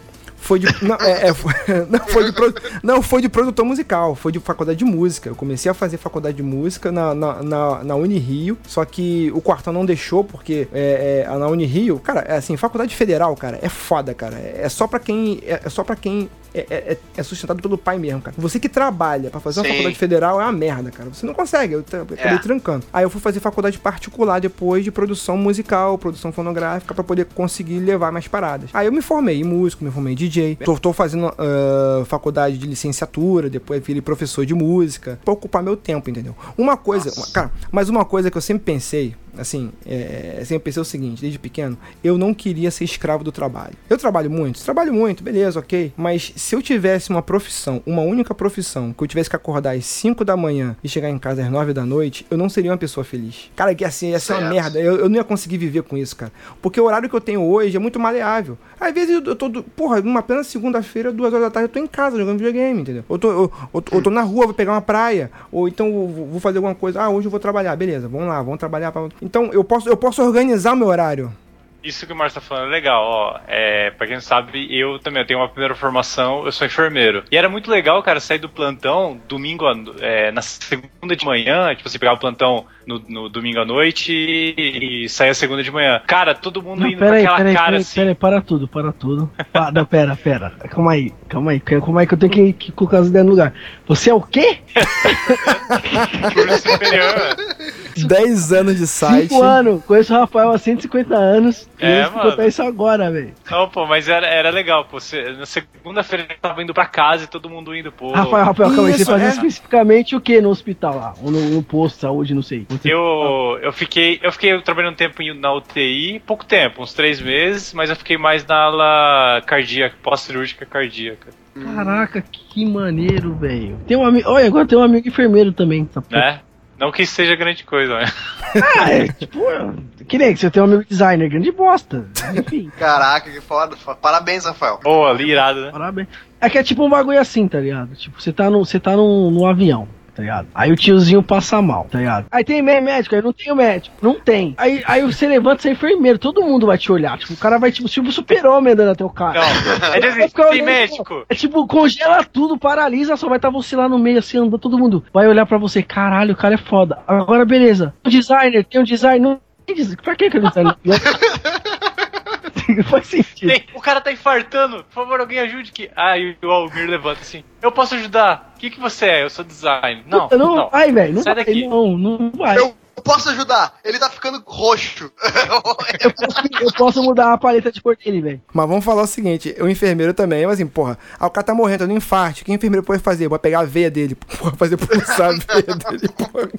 Foi de. Não, é, é, foi, [laughs] não, foi de pro- não, foi de produtor musical, foi de faculdade de música. Eu comecei a fazer faculdade de música na, na, na, na Unirio, só que o quartão não deixou, porque é, é, na Unirio, cara, é assim, faculdade federal, cara, é foda, cara. É, só pra quem. É, é só para quem é, é, é sustentado pelo pai mesmo, cara. Você que trabalha pra fazer uma Sim. faculdade federal é uma merda, cara. Você não consegue. Eu tra- acabei É. trancando. Aí eu fui fazer faculdade particular depois de produção musical, produção fonográfica, pra poder conseguir levar mais paradas. Aí eu me formei em músico, me formei em DJ. Tô, tô fazendo ah, faculdade de licenciatura, depois virei professor de música, pra ocupar meu tempo, entendeu? Uma coisa, uma- cara, mas uma coisa que eu sempre pensei, assim, é, assim, eu pensei o seguinte, desde pequeno, eu não queria ser escravo do trabalho. Eu trabalho muito, trabalho muito, beleza, ok. Mas se eu tivesse uma profissão, uma única profissão, que eu tivesse que acordar às 5 da manhã e chegar em casa às 9 da noite, eu não seria uma pessoa feliz. Cara, que assim, ia ser uma merda. Eu, eu não ia conseguir viver com isso, cara. Porque o horário que eu tenho hoje é muito maleável. Às vezes eu eu tô, porra, numa plena segunda-feira, duas horas da tarde, eu tô em casa jogando videogame, entendeu? Ou tô, eu, eu eu tô na rua, vou pegar uma praia. Ou então eu vou vou fazer alguma coisa. Ah, hoje eu vou trabalhar, beleza, vamos lá, vamos trabalhar. Pra... Então eu posso, eu posso organizar meu horário. Isso que o Márcio tá falando é legal, ó. É, pra quem não sabe, eu também eu tenho uma primeira formação, eu sou enfermeiro. E era muito legal, cara, sair do plantão domingo, é, na segunda de manhã, tipo, você pegar o plantão no, no domingo à noite e, e sair a segunda de manhã. Cara, todo mundo Não, indo pera com aí, aquela pera cara pera assim. pera aí, para tudo, para tudo. Pa- não, pera, pera. Calma aí, calma aí. Calma aí que eu tenho que, que colocar as ideias no lugar. Você é o quê? [laughs] curso superior. 10 anos de site. 5 anos. Conheço o Rafael há 150 anos. É, ele mano. contar isso agora, velho. Não, pô, mas era, era legal, pô. Você, na segunda-feira eu tava indo pra casa e todo mundo indo, pô. Rafael, Rafael, calma aí. Você fazia é. especificamente o que no hospital lá? Ou no, no posto de saúde, não sei. Você- Eu, eu fiquei eu fiquei trabalhando um tempo em- na UTI, pouco tempo, uns três meses, mas eu fiquei mais na ala cardíaca, pós-cirúrgica cardíaca, Caraca, que maneiro, velho. Tem um amigo. Olha, agora tem um amigo enfermeiro também. Tá né? Não que isso seja grande coisa, né? Ah, é tipo. Que nem que você tem um amigo designer, grande bosta. Enfim, [laughs] Caraca, que foda. Parabéns, Rafael. Boa, ali irado, né? parabéns. É que é tipo um bagulho assim, tá ligado? Tipo, você tá no, você tá num, num avião. Tá ligado? Aí o tiozinho passa mal, tá ligado? Aí tem mé- médico, aí não tem o médico. Não tem. Aí, aí você levanta, você é enfermeiro, todo mundo vai te olhar. Tipo, o cara vai, tipo, tipo super-homem andando até o cara. Não, [laughs] é ficar tem olhando, médico. É tipo, congela tudo, paralisa, só vai estar você lá no meio, assim, andando, todo mundo vai olhar pra você, caralho, o cara é foda. Agora, beleza, o designer, tem um design, não pra que que é designer? [laughs] [laughs] Não faz sentido. Tem- o cara tá infartando, por favor, alguém ajude que. Aí o Almir levanta assim. Eu posso ajudar. O que, que você é? Eu sou design. Não, Puta, não, não. vai, velho, não Sai vai, daqui. não, não vai. Eu posso ajudar. Ele tá ficando roxo. [laughs] Eu posso, eu posso mudar a paleta de cor dele, velho. Mas vamos falar o seguinte, o enfermeiro também, mas assim, porra, ah, o cara tá morrendo, tá no infarto, o que o enfermeiro pode fazer? Pode pegar a veia dele, [laughs] porra, fazer pulsar a veia dele, porra.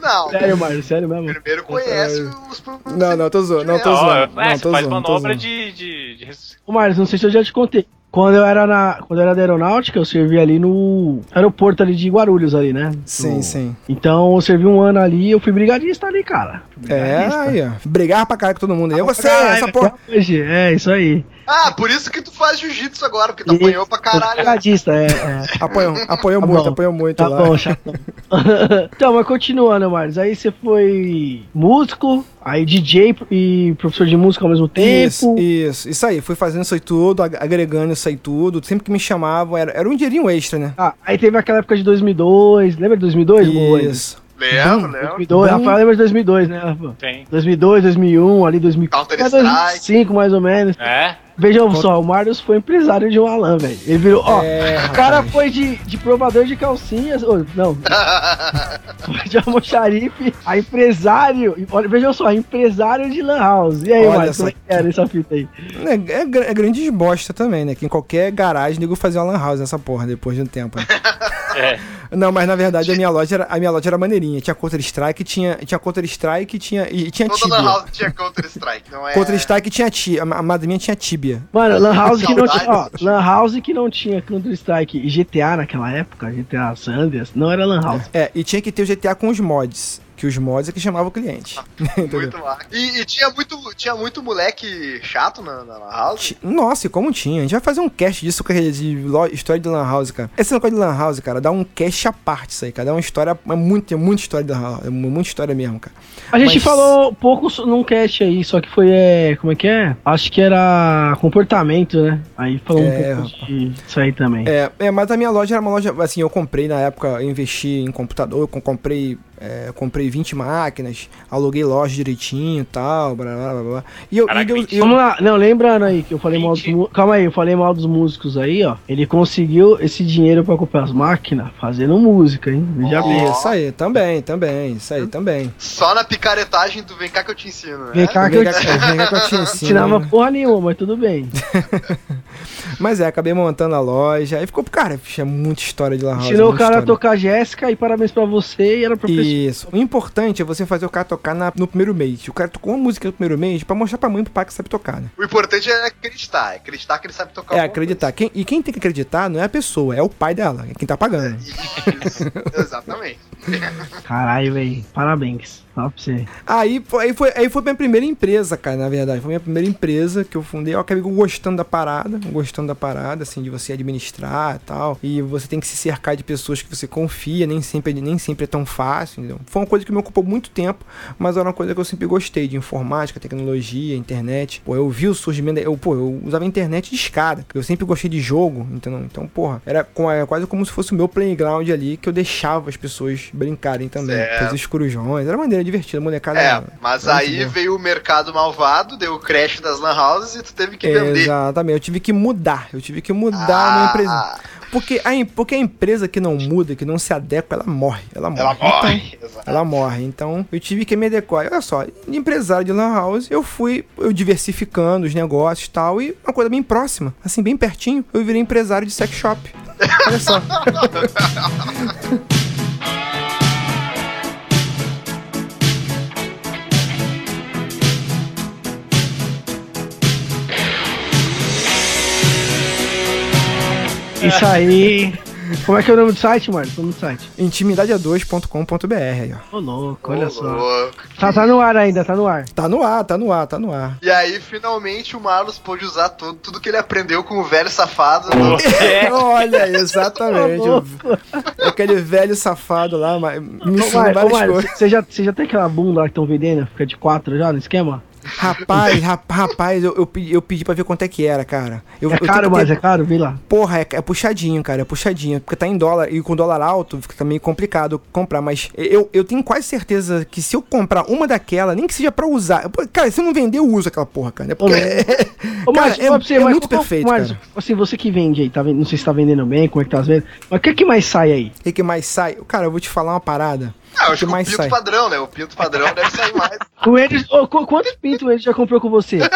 Não, Sério, Mário, sério mesmo. o primeiro conhece os problemas. Não, não, tô zoando, não, tô zoando. é, Não, você tô faz zoando, manobra de, de, Ô, Mário, não sei se eu já te contei. Quando eu era na. Quando eu era da aeronáutica, eu servi ali no aeroporto ali de Guarulhos ali, né? Sim, No- sim. Então eu servi um ano ali eu fui brigadista ali, cara. É, brigadista. aí, ó. Brigar pra caralho com todo mundo. E você, Caralho, essa porra. hoje, É, isso aí. Ah, por isso que tu faz jiu-jitsu agora, porque tu E- apanhou pra caralho. Brigadista, é. é. Apoiou, apoiou Tá muito, bom. apoiou muito Tá lá. bom, chatão. [laughs] então, mas continuando, Marcos. Aí você foi músico, aí DJ e professor de música ao mesmo tempo. Isso, isso, isso aí. Fui fazendo isso aí tudo, ag- agregando isso aí tudo. Sempre que me chamavam, era, era um dinheirinho extra, né? Ah, aí teve aquela época de 2002. Lembra de 2002, Boa? Lembro, lembro. 2002, Bom. Rafael lembra de 2002, né, Rafa? Tem. 2002, 2001, ali 2004, Counter-Strike. 2005 mais ou menos. É? Vejam só, o Marius foi empresário de um Alan, velho. Ele virou, ó, É, o cara rapaz. foi de, de provador de calcinhas, ô, não, [laughs] foi de almoxarife a empresário, olha, vejam só, empresário de lan house. E aí, Olha Marius, só como é que era essa fita aí? É, é, é grande bosta também, né? Que em qualquer garagem nego fazia uma lan house nessa porra depois de um tempo. né? [laughs] É. Não, mas na verdade a minha loja era, a minha loja era maneirinha. Tinha Counter Strike, tinha, tinha Counter Strike tinha, e tinha Toda lan Tibia. house tinha Counter-Strike, não é? Counter Strike tinha Tibia. A madrinha tinha Tibia. Mano, lan house que não tinha, ó, lan house que não tinha Counter-Strike e GTA naquela época, GTA Sanders, não era lan house. É, e tinha que ter o GTA com os mods. Que os mods é que chamavam o cliente. [laughs] Entendeu? Muito. E, e tinha, muito, tinha muito moleque chato na, na lan house. Nossa, e como tinha? A gente vai fazer um cast disso, cara, de história de Lan House, cara. Esse negócio de Lan House, cara, dá um cast à parte isso aí, cara. Dá uma história. É muito, é muita história de Lan House. É mu- muita história mesmo, cara. A gente Mas- falou pouco num cast aí, só que foi, é, como é que é? Acho que era comportamento, né? Aí falou É, um pouco de isso aí também. É, é, mas a minha loja era uma loja, assim, eu comprei na época, eu investi em computador, eu com- comprei, é, comprei 20 máquinas, aluguei loja direitinho e tal, blá, blá, blá, blá. E eu, Caraca, e 20. eu- Vamos lá, não, lembrando aí que eu falei mal dos Calma aí, eu falei mal dos músicos aí, ó. Ele conseguiu esse dinheiro pra comprar as máquinas fazendo música, hein? Bem. Ó. Isso aí, também, também, isso aí, também. Só na picaretagem do vem cá que eu te ensino, né? Vem cá que eu cá, [laughs] vem cá que eu te ensino, ensinava né? porra nenhuma, mas tudo bem. [laughs] Mas é, acabei montando a loja. Aí ficou, cara, é muita história de Lan House. Ensinou o cara a história. tocar Jéssica e parabéns pra você e era professor. Isso. O importante é você fazer o cara tocar na- no primeiro mês. O cara tocou uma música no primeiro mês pra mostrar pra mãe e pro pai que sabe tocar, né? O importante é acreditar, é acreditar que ele sabe tocar É acreditar. Quem- e quem tem que acreditar não é a pessoa, é o pai dela, é quem tá pagando. coisa. Exatamente. Caralho, velho. Parabéns. Fala pra você. Aí foi, aí, foi, aí foi minha primeira empresa, cara, na verdade. Foi minha primeira empresa que eu fundei. Eu acabei gostando da parada, gostando da parada, assim, de você administrar e tal. E você tem que se cercar de pessoas que você confia, nem sempre, nem sempre é tão fácil, entendeu? Foi uma coisa que me ocupou muito tempo, mas era uma coisa que eu sempre gostei, de informática, tecnologia, internet. Pô, eu vi o surgimento, eu, pô, eu usava a internet de escada. Eu sempre gostei de jogo, entendeu? Então, porra, era, com- era quase como se fosse o meu playground ali, que eu deixava as pessoas brincarem também. Certo. Fazer os corujões, era maneira divertida, molecada. É, mas era aí boa. veio o mercado malvado, deu o crash das lan houses e tu teve que vender. Exatamente, eu tive que mudar, eu tive que mudar a Ah. minha empresa. Porque a, porque a empresa que não muda, que não se adequa, ela morre. Ela morre. Ela morre. Então, ela morre. Então, eu tive que me adequar. Olha só, de empresário de Lan House, eu fui eu diversificando os negócios e tal. E uma coisa bem próxima, assim, bem pertinho, eu virei empresário de sex shop. Olha só. [laughs] Isso aí. Como é que é o nome do site, mano? O nome do site. Intimidade2.com.br aí, ó. Ô, louco, olha Ô, só. louco. Tá, tá no ar ainda, tá no ar. Tá no ar, tá no ar, tá no ar. E aí, finalmente, o Marlos pôde usar tudo, tudo que ele aprendeu com o velho safado. [laughs] [laughs] Olha, exatamente. o- aquele velho safado lá, mas me ensinou várias coisas. você já, você já tem aquela bunda lá que estão vendendo? Fica de quatro já no esquema? Rapaz, [laughs] rap- rapaz, eu, eu, pedi, eu pedi pra ver quanto é que era, cara. Eu, É eu caro, ter- mas é caro? Vê lá. Porra, é, é puxadinho, cara, é puxadinho. Porque tá em dólar, e com dólar alto fica meio complicado comprar. Mas eu, eu tenho quase certeza que se eu comprar uma daquela, nem que seja pra usar. Cara, se eu não vender, eu uso aquela porra, cara. É porque, Ô, [laughs] cara, Márcio, é, fala pra você, é mas muito qual- perfeito, Márcio, cara. assim, você que vende aí, tá vendo? Não sei se tá vendendo bem, como é que tá vendo. Mas o que, que mais sai aí? O que, que mais sai? Cara, eu vou te falar uma parada. Ah, eu O acho que que o pinto sai? padrão, né? O pinto padrão deve sair mais. [laughs] O ô, qu- quantos pintos o Andrews já comprou com você? [laughs]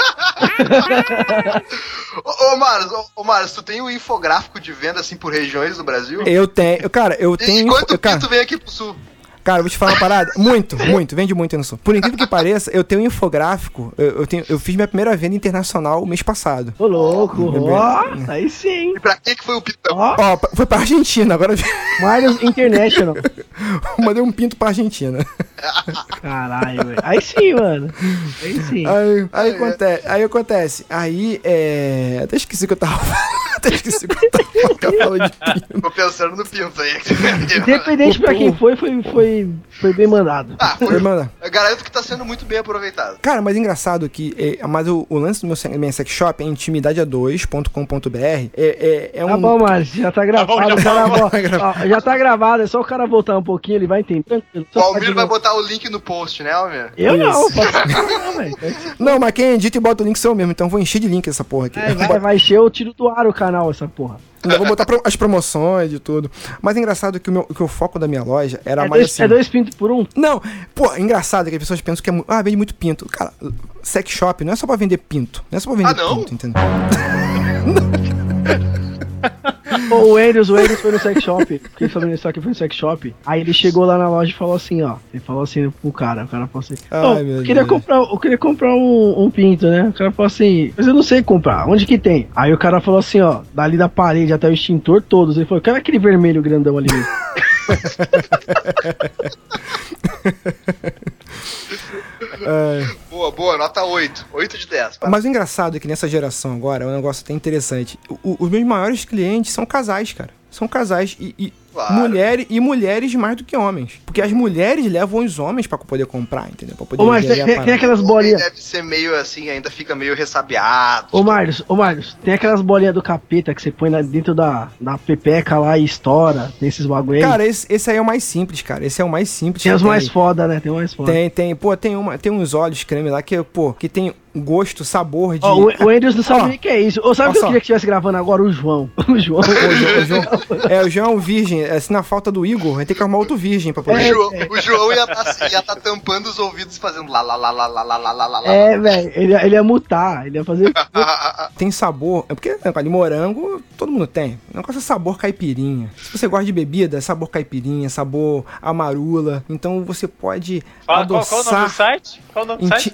Ô, ô Marlos, ô, ô, Marlos, tu tem um infográfico de venda assim por regiões do Brasil? Eu tenho, cara, eu E tenho. quanto cara, pinto vem aqui pro sul? Cara, eu vou te falar uma parada. Muito, muito, vende muito aí no sul. Por incrível que pareça, eu tenho um infográfico. Eu, eu, tenho, eu fiz minha primeira venda internacional o mês passado. Ô, louco, Bebê. ó, aí sim. E pra que que foi o pitão? Ó, Ó, pa- foi pra Argentina, agora Marius International. [laughs] mandei um pinto pra Argentina. Caralho, velho. Aí sim, mano. Aí sim. Aí, aí, acontece, aí acontece. Aí, é. Até esqueci o que eu tava falando. Até esqueci o que que eu falo de pinto. Tô pensando no pinto aí. Independente pra quem foi, foi, foi, foi bem mandado. ah, Aí, foi, manda. eu garanto que tá sendo muito bem aproveitado. Cara, mas engraçado que. É, mas o, o lance do meu se- minha sex shop é intimidade2.com.br. É, é, é Tá um. bom, já tá gravado. bom, já o cara tá bom, vo- tá gravado. [laughs] ó, já tá gravado, é só o cara voltar um pouquinho, ele vai entender. Tranquilo. O Almir vai botar o link no post, né, Almir? Eu não, Isso. posso... não, velho. Não, mas quem edita e bota o link sou eu mesmo, então eu vou encher de link essa porra aqui. É, vai, vai encher, eu tiro do ar o canal, essa porra. Ainda vou botar as promoções e tudo. Mas é engraçado que o, meu, que o foco da minha loja era É mais dois, assim. é dois pintos por um? Não, pô, é engraçado que as pessoas pensam que é. Ah, vende muito pinto. Cara, sex shop não é só pra vender pinto. Não é só pra vender Ah, não? pinto, entendeu? [laughs] O Andrews, o foi no sex shop, falou isso aqui foi no sex shop. Aí ele chegou lá na loja e falou assim, ó. Ele falou assim pro cara, o cara falou assim, Ai, "Ô, meu eu queria Deus. comprar, eu queria comprar um, um pinto, né? O cara falou assim, mas eu não sei comprar, onde que tem? Aí o cara falou assim, ó, dali da parede até o extintor todos. Ele falou, quero aquele vermelho grandão ali mesmo. [laughs] [laughs] É, Boa, boa, nota 8. 8 de 10. pá. mas o engraçado é que nessa geração agora é um negócio até interessante. O- os meus maiores clientes são casais, cara. São casais e, e Claro. mulheres e mulheres mais do que homens. Porque as mulheres levam os homens pra poder comprar, entendeu? Pra poder Ô, vender tem, a tem- aquelas O bolinhas. deve ser meio assim, ainda fica meio ressabiado. Ô, Marlos, ô, Marlos, tem aquelas bolinhas do capeta que você põe lá dentro da, da pepeca lá e estoura. Tem esses bagulho aí. Cara, esse, esse aí é o mais simples, cara. Esse é o mais simples. tem os mais tem. foda, né? Tem os mais foda. Tem, tem, pô, tem uma, tem uns olhos creme lá que, pô, que tem gosto, sabor de. Oh, o Andrews não ah, sabe o que é isso. Ou sabe o que eu queria que estivesse gravando agora? O João. [laughs] O João. O João, o João é, o João é um virgem. Assim, na falta do Igor, vai ter que arrumar outro virgem pra poder. É, o João, o João ia, tá, assim, tá tampando os ouvidos fazendo lá, lá, lá, lá, lá, lá, lá, lá, lá. É, velho. Ele, ele ia mutar. Ele ia fazer. [laughs] tem sabor. É porque, né, de morango, todo mundo tem. É não gosta de sabor caipirinha. Se você gosta de bebida, é sabor caipirinha, sabor amarula. Então você pode. Fala, adoçar, qual, qual o nome do site? Qual o nome do site?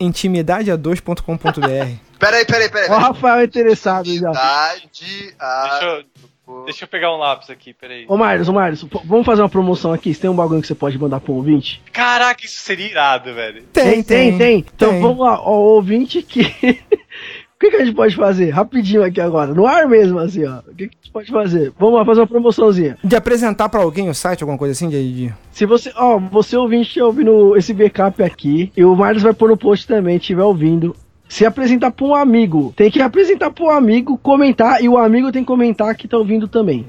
Intimidade cidadea2.com.br. [laughs] Peraí, peraí, peraí. O Rafael é interessado já. A... Deixa eu, deixa eu pegar um lápis aqui, peraí. Ô, Marlos, ô, Marlos, vamos fazer uma promoção aqui? Você tem um bagulho que você pode mandar pro ouvinte? Caraca, isso seria irado, velho. Tem, tem, tem. tem. tem. Então vamos lá, ó, o ouvinte que... [laughs] O que, que a gente pode fazer? Rapidinho aqui agora, no ar mesmo, assim, ó. O que, que a gente pode fazer? Vamos lá fazer uma promoçãozinha. De apresentar pra alguém o site, alguma coisa assim, de. Se você, ó, você ouvinte que ouvindo esse backup aqui, e o Marlos vai pôr no post também, estiver ouvindo. Se apresentar pra um amigo, tem que apresentar pra um amigo, comentar, e o amigo tem que comentar que tá ouvindo também.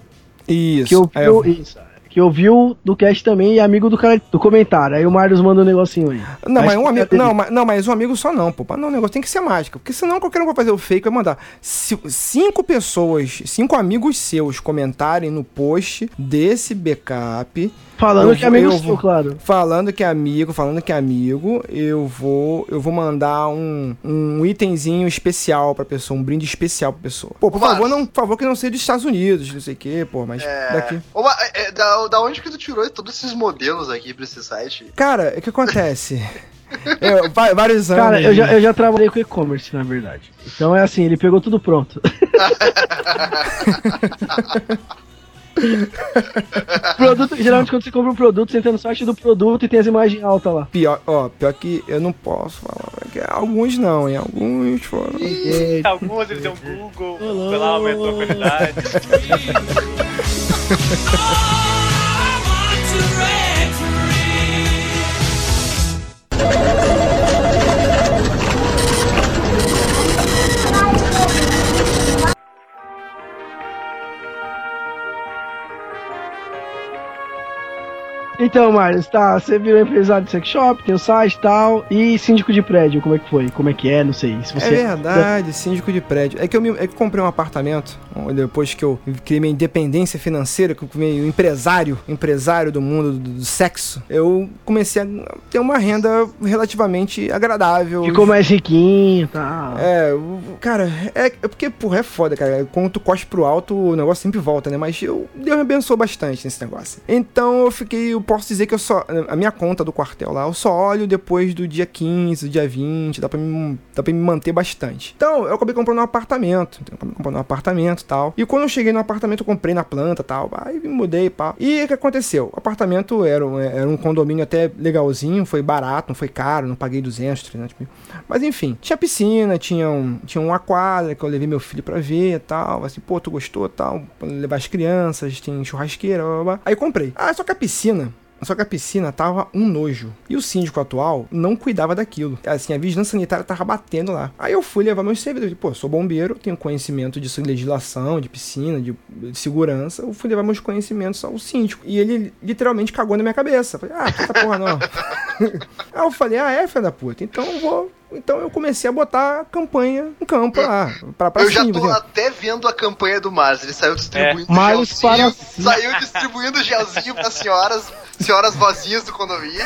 Isso. Que ouviu, Aí eu- isso, que ouviu do cast também e amigo do cara do comentário. Aí o Marlos manda um negocinho aí. Não, mas Acho um amigo. é. Não, mas, não, mas um amigo só não, pô. Não, o negócio tem que ser mágica. Porque senão qualquer um vai fazer o fake vai mandar. Cinco pessoas, cinco amigos seus comentarem no post desse backup. Falando eu que é amigo eu seu, vou- claro. Falando que é amigo, falando que é amigo, eu vou, eu vou mandar um, um itemzinho especial pra pessoa, um brinde especial pra pessoa. Pô, por favor, não, por favor que não seja dos Estados Unidos, não sei o quê, pô, mas É... daqui. Ô, mas, é, da, da onde que tu tirou todos esses modelos aqui pra esse site? Cara, o que acontece? [laughs] Eu, vários anos. Cara, eu já, eu já trabalhei com e-commerce, na verdade. Então é assim, ele pegou tudo pronto. [laughs] [laughs] [laughs] produto, geralmente quando você compra um produto, você entra no site do produto e tem as imagens altas lá. Pior, ó, pior que eu não posso falar. que alguns não, hein? Alguns foram. Alguns ele tem um Google, foi lá, aumentou a qualidade. [laughs] Então, Marlos, tá, você virou empresário de sex shop, tem o site e tal, e síndico de prédio, como é que foi? Como é que é? Não sei. Se É você... verdade, síndico de prédio. É que eu, me, é que eu comprei um apartamento depois que eu criei minha independência financeira, que eu fui empresário, empresário do mundo do, do sexo. Eu comecei a ter uma renda relativamente agradável. Ficou mais riquinho e tal. É, cara, é, é porque, porra, é foda, cara. Quando tu cospe pro alto, o negócio sempre volta, né? Mas eu, Deus me abençoou bastante nesse negócio. Então eu fiquei, posso dizer que eu só. A minha conta do quartel lá, eu só olho depois do dia 15, do dia 20, dá pra me, dá pra me manter bastante. Então eu acabei comprando um apartamento. Então, eu acabei comprando um apartamento e tal. E quando eu cheguei no apartamento, eu comprei na planta e tal. Aí me mudei, pá. E o que aconteceu? O apartamento era, um- era um condomínio até legalzinho, foi barato, não foi caro, não paguei 200, 300 mil. Mas enfim, tinha piscina, tinha, um, tinha uma quadra que eu levei meu filho pra ver e tal. Assim, pô, tu gostou tal? Levar as crianças, tem churrasqueira, blá, blá. Aí comprei. Ah, só que a piscina. Só que a piscina tava um nojo. E o síndico atual não cuidava daquilo. Assim, a vigilância sanitária tava batendo lá. Aí eu fui levar meus servidores. Pô, sou bombeiro, tenho conhecimento em legislação, de piscina, de, de segurança. Eu fui levar meus conhecimentos ao síndico. E ele literalmente cagou na minha cabeça. Falei, ah, essa porra não. [laughs] Aí eu falei, ah, é, filho da puta, então eu vou. Então eu comecei a botar a campanha em campo lá. Pra, pra eu já cima, tô assim. até vendo a campanha do Mars. Ele saiu distribuindo É. Gelzinho. para- Saiu distribuindo gelzinho para senhoras, senhoras vozinhas do condomínio.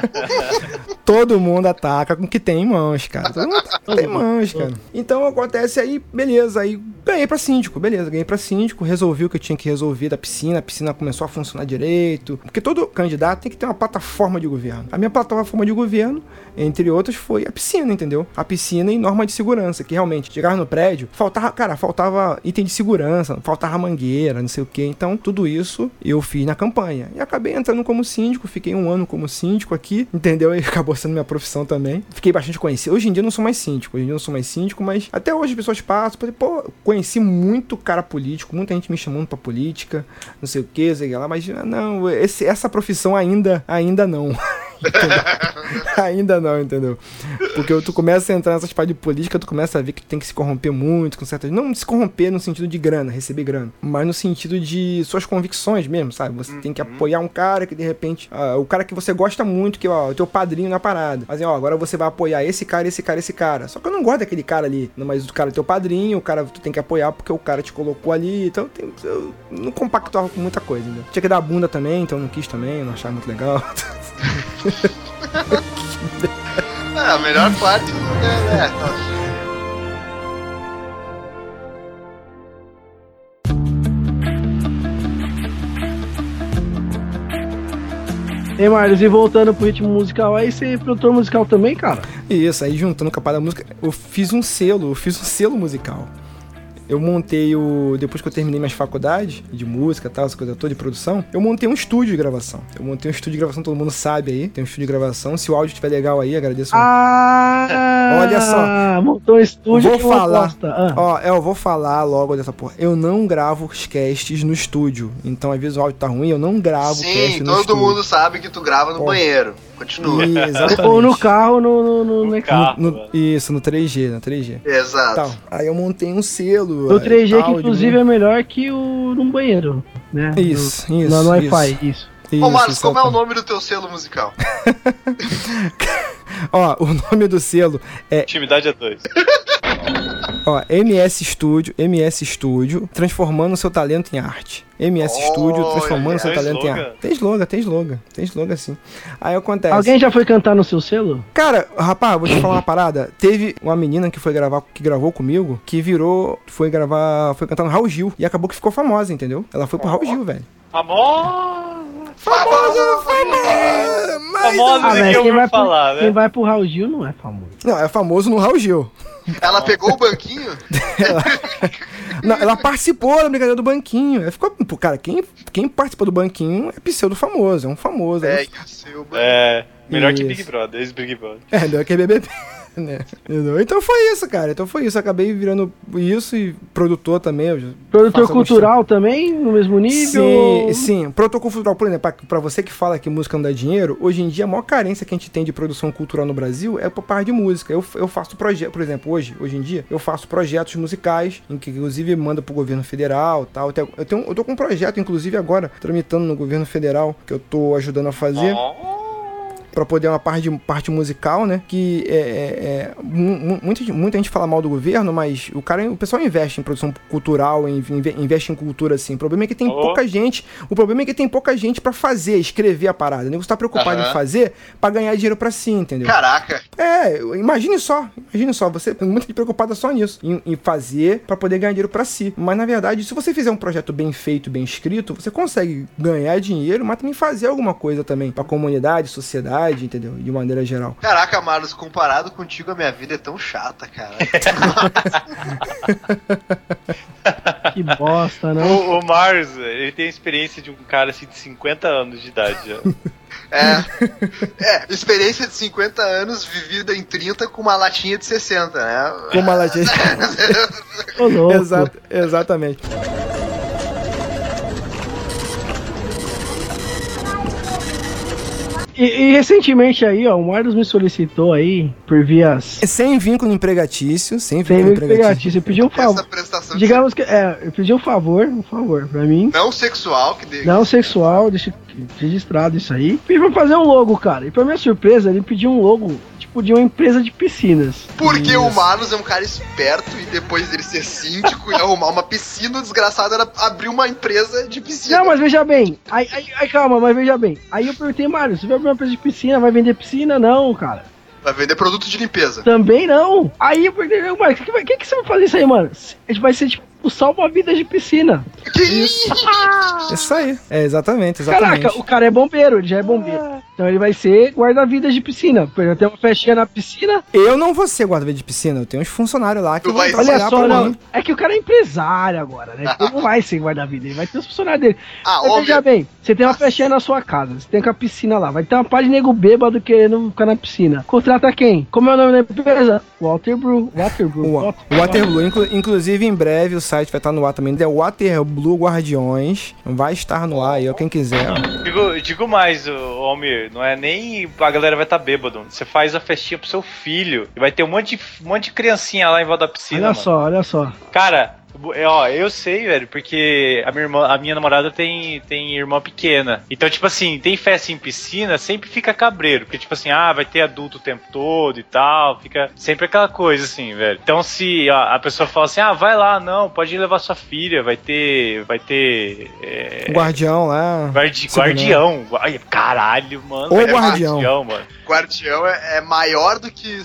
[laughs] Todo mundo ataca com o que tem em mãos, cara. Todo mundo ataca com o que tem em mãos, cara. Então acontece aí, beleza. Aí ganhei pra síndico, beleza. Ganhei pra síndico, resolvi o que eu tinha que resolver da piscina. A piscina começou a funcionar direito. Porque todo candidato tem que ter uma plataforma de governo. A minha plataforma de governo, entre outras, foi a piscina, entendeu? A piscina e norma de segurança, que realmente chegava no prédio, faltava, cara, faltava item de segurança, faltava mangueira, não sei o que. Então, tudo isso eu fiz na campanha. E acabei entrando como síndico, fiquei um ano como síndico aqui, entendeu? E [laughs] acabou sendo minha profissão também. Fiquei bastante conhecido. Hoje em dia eu não sou mais síndico, hoje em dia eu não sou mais síndico, mas até hoje as pessoas passam, pô, conheci muito cara político, muita gente me chamando pra política, não sei o que, sei lá, mas ah, não, esse- essa profissão ainda, ainda não. [laughs] [laughs] Ainda não, entendeu? Porque tu começa a entrar nessas partes de política, tu começa a ver que tu tem que se corromper muito com certas. Não se corromper no sentido de grana, receber grana, mas no sentido de suas convicções mesmo, sabe? Você tem que apoiar um cara que de repente. ah, o cara que você gosta muito, que é o teu padrinho na parada. Mas ó, agora você vai apoiar esse cara, esse cara, esse cara. Só que eu não gosto daquele cara ali. Não, Mas o cara é teu padrinho, o cara tu tem que apoiar porque o cara te colocou ali. Então tem- eu não compactuava com muita coisa? Tinha que dar bunda também, então não quis também, não achava muito legal. É, [laughs] a melhor parte é, Ei, Marlos, e voltando pro ritmo musical, aí você é produtor musical também, cara? Isso, aí juntando com a parada da música, eu fiz um selo, eu fiz um selo musical. Eu montei o. Depois que eu terminei minhas faculdades de música e tal, essa coisa toda de produção, eu montei um estúdio de gravação. Eu montei um estúdio de gravação, todo mundo sabe aí. Tem um estúdio de gravação. Se o áudio estiver legal aí, agradeço. Ah! Olha só. Montou um estúdio Vou falar. bosta. Ah. Ó, eu vou falar logo dessa porra. Eu não gravo os casts no estúdio. Então, às vezes o áudio tá ruim, eu não gravo Sim, cast no todo estúdio. mundo sabe que tu grava no Ó. banheiro. Continua. Exatamente. Ou no carro, no, no, no, no ecrã. No- no- isso, no 3G, no 3G. Exato. Tal. Aí eu montei um selo. No 3G, que áudio, inclusive é melhor que o num banheiro, né? Isso, no, isso, No, no Wi-Fi, isso. Isso, Ô, Marcos, isso, como é o tá. nome do teu selo musical? [laughs] Ó, o nome do selo é Intimidade é dois. [laughs] ó, MS Studio, MS Studio, transformando seu talento em arte. MS Studio, Olha, transformando seu talento em arte. Tem slogan, tem slogan, tem slogan sim. Aí acontece. Alguém já foi cantar no seu selo? Cara, rapaz, vou te falar uma parada. Teve uma menina que foi gravar, que gravou comigo, que virou, foi gravar, foi cantar no Raul Gil e acabou que ficou famosa, entendeu? Ela foi pro Raul Gil, velho. Famosa, famosa, mas Famosa Ah, mas que eu quem vai, falar, pro, né? quem vai pro Raul Gil não é famoso. não, é famoso no Raul Gil. Ela pegou o banquinho? [laughs] Não, ela participou da brincadeira do banquinho. Ela ficou, pô, cara, quem, quem participou do banquinho é pseudo famoso, é um famoso. É, o seu banquinho. É, melhor que Isso. Big Brother, ex-Big Brother. é deu aquele BBB, [laughs] né? Então foi isso, cara. Então foi isso. Eu acabei virando isso e produtor também. eu Produtor cultural também, no mesmo nível? Sim, sim. Protocolo cultural, por exemplo, pra, pra você que fala que música não dá dinheiro, hoje em dia a maior carência que a gente tem de produção cultural no Brasil é por parte de música. Eu, eu faço projeto, por exemplo, hoje, hoje em dia, eu faço projetos musicais, em que inclusive manda pro governo federal tal. Eu, tenho, eu, tenho- eu tô com um projeto, inclusive, agora, tramitando no governo federal, que eu tô ajudando a fazer. Pra poder uma parte, de- parte musical, né? Que é, é- é- mu- mu- muita, gente- muita gente fala mal do governo, mas o cara, o pessoal investe em produção cultural, em- inve- investe em cultura, assim. O problema é que tem Oh. pouca gente. O problema é que tem pouca gente pra fazer, escrever a parada. né? Você tá preocupado Aham. em fazer pra ganhar dinheiro pra si, entendeu? Caraca. É, imagine só, imagine só, você muita gente preocupada só nisso, em, em fazer pra poder ganhar dinheiro pra si. Mas na verdade, se você fizer um projeto bem feito, bem escrito, você consegue ganhar dinheiro, mas também fazer alguma coisa também pra comunidade, sociedade, entendeu? De maneira geral. Caraca, Marlos, comparado contigo, a minha vida é tão chata, cara. [laughs] Que bosta, não? O, o Mars, ele tem a experiência de um cara assim de 50 anos de idade já. É. É, experiência de 50 anos vivida em 30 com uma latinha de 60, né? Como ela diz. Ô, louco. Exato, exatamente. E, e recentemente aí, ó, o Marlos me solicitou aí, por vias... Sem vínculo empregatício, sem Sem vínculo empregatício. eu pedi um Essa favor. Digamos que, é, eu pedi um favor, um favor pra mim. não sexual que de... Não sexual, deixa registrado isso aí. Pedi pra fazer um logo, cara. E pra minha surpresa, ele pediu um logo, tipo, de uma empresa de piscinas. Porque o Marlos é um cara esperto e depois dele ser síndico e arrumar uma piscina, o desgraçado era abrir uma empresa de piscina. Não, mas veja bem. Aí, aí, aí, calma, mas veja bem. Aí eu perguntei, Mário, você vai abrir uma empresa de piscina? Vai vender piscina? Não, cara. Vai vender produto de limpeza. Também não. Aí eu perguntei, Mário, o que, que, que, que você vai fazer isso aí, mano? A gente vai ser, tipo, salva-vidas de piscina. Isso? Isso aí. É, exatamente, exatamente. Caraca, o cara é bombeiro, ele já é bombeiro. Então ele vai ser guarda-vidas de piscina. Por exemplo, tem uma festinha na piscina. Eu não vou ser guarda-vida de piscina, eu tenho uns funcionários lá que Tu vão vai- trabalhar Olha só, pra mim. É que o cara é empresário agora, né? Ele não vai ser guarda-vida, ele vai ter os funcionários dele. Ah, Mas veja bem, você tem uma festinha na sua casa, você tem com a piscina lá, vai ter uma par de nego bêbado querendo ficar na piscina. Contrata quem? Como é o nome da empresa? Walter Brew. Walter Brew. O, o Waterloo, inclu- inclusive em breve o site vai estar no ar também. É Water Blue Guardiões. Vai estar no ar aí, ó, quem quiser. Digo, digo mais, Almir, não é nem a galera vai estar tá bêbado. Você faz a festinha pro seu filho e vai ter um monte de, um monte de criancinha lá em volta da piscina. Olha mano. só, olha só. Cara, é, ó, eu sei, velho, porque a minha, irmã, a minha namorada tem, tem irmã pequena. Então, tipo assim, tem festa em piscina, sempre fica cabreiro. Porque, tipo assim, ah, vai ter adulto o tempo todo e tal. Fica sempre aquela coisa, assim, velho. Então, se ó, a pessoa fala assim, ah, vai lá, não, pode ir levar sua filha, vai ter. Vai ter. É, O guardião lá. guardi- segurança. guardião. Ai, caralho, mano. Ô, vai ter guardião. mano. Guardião é, é maior do que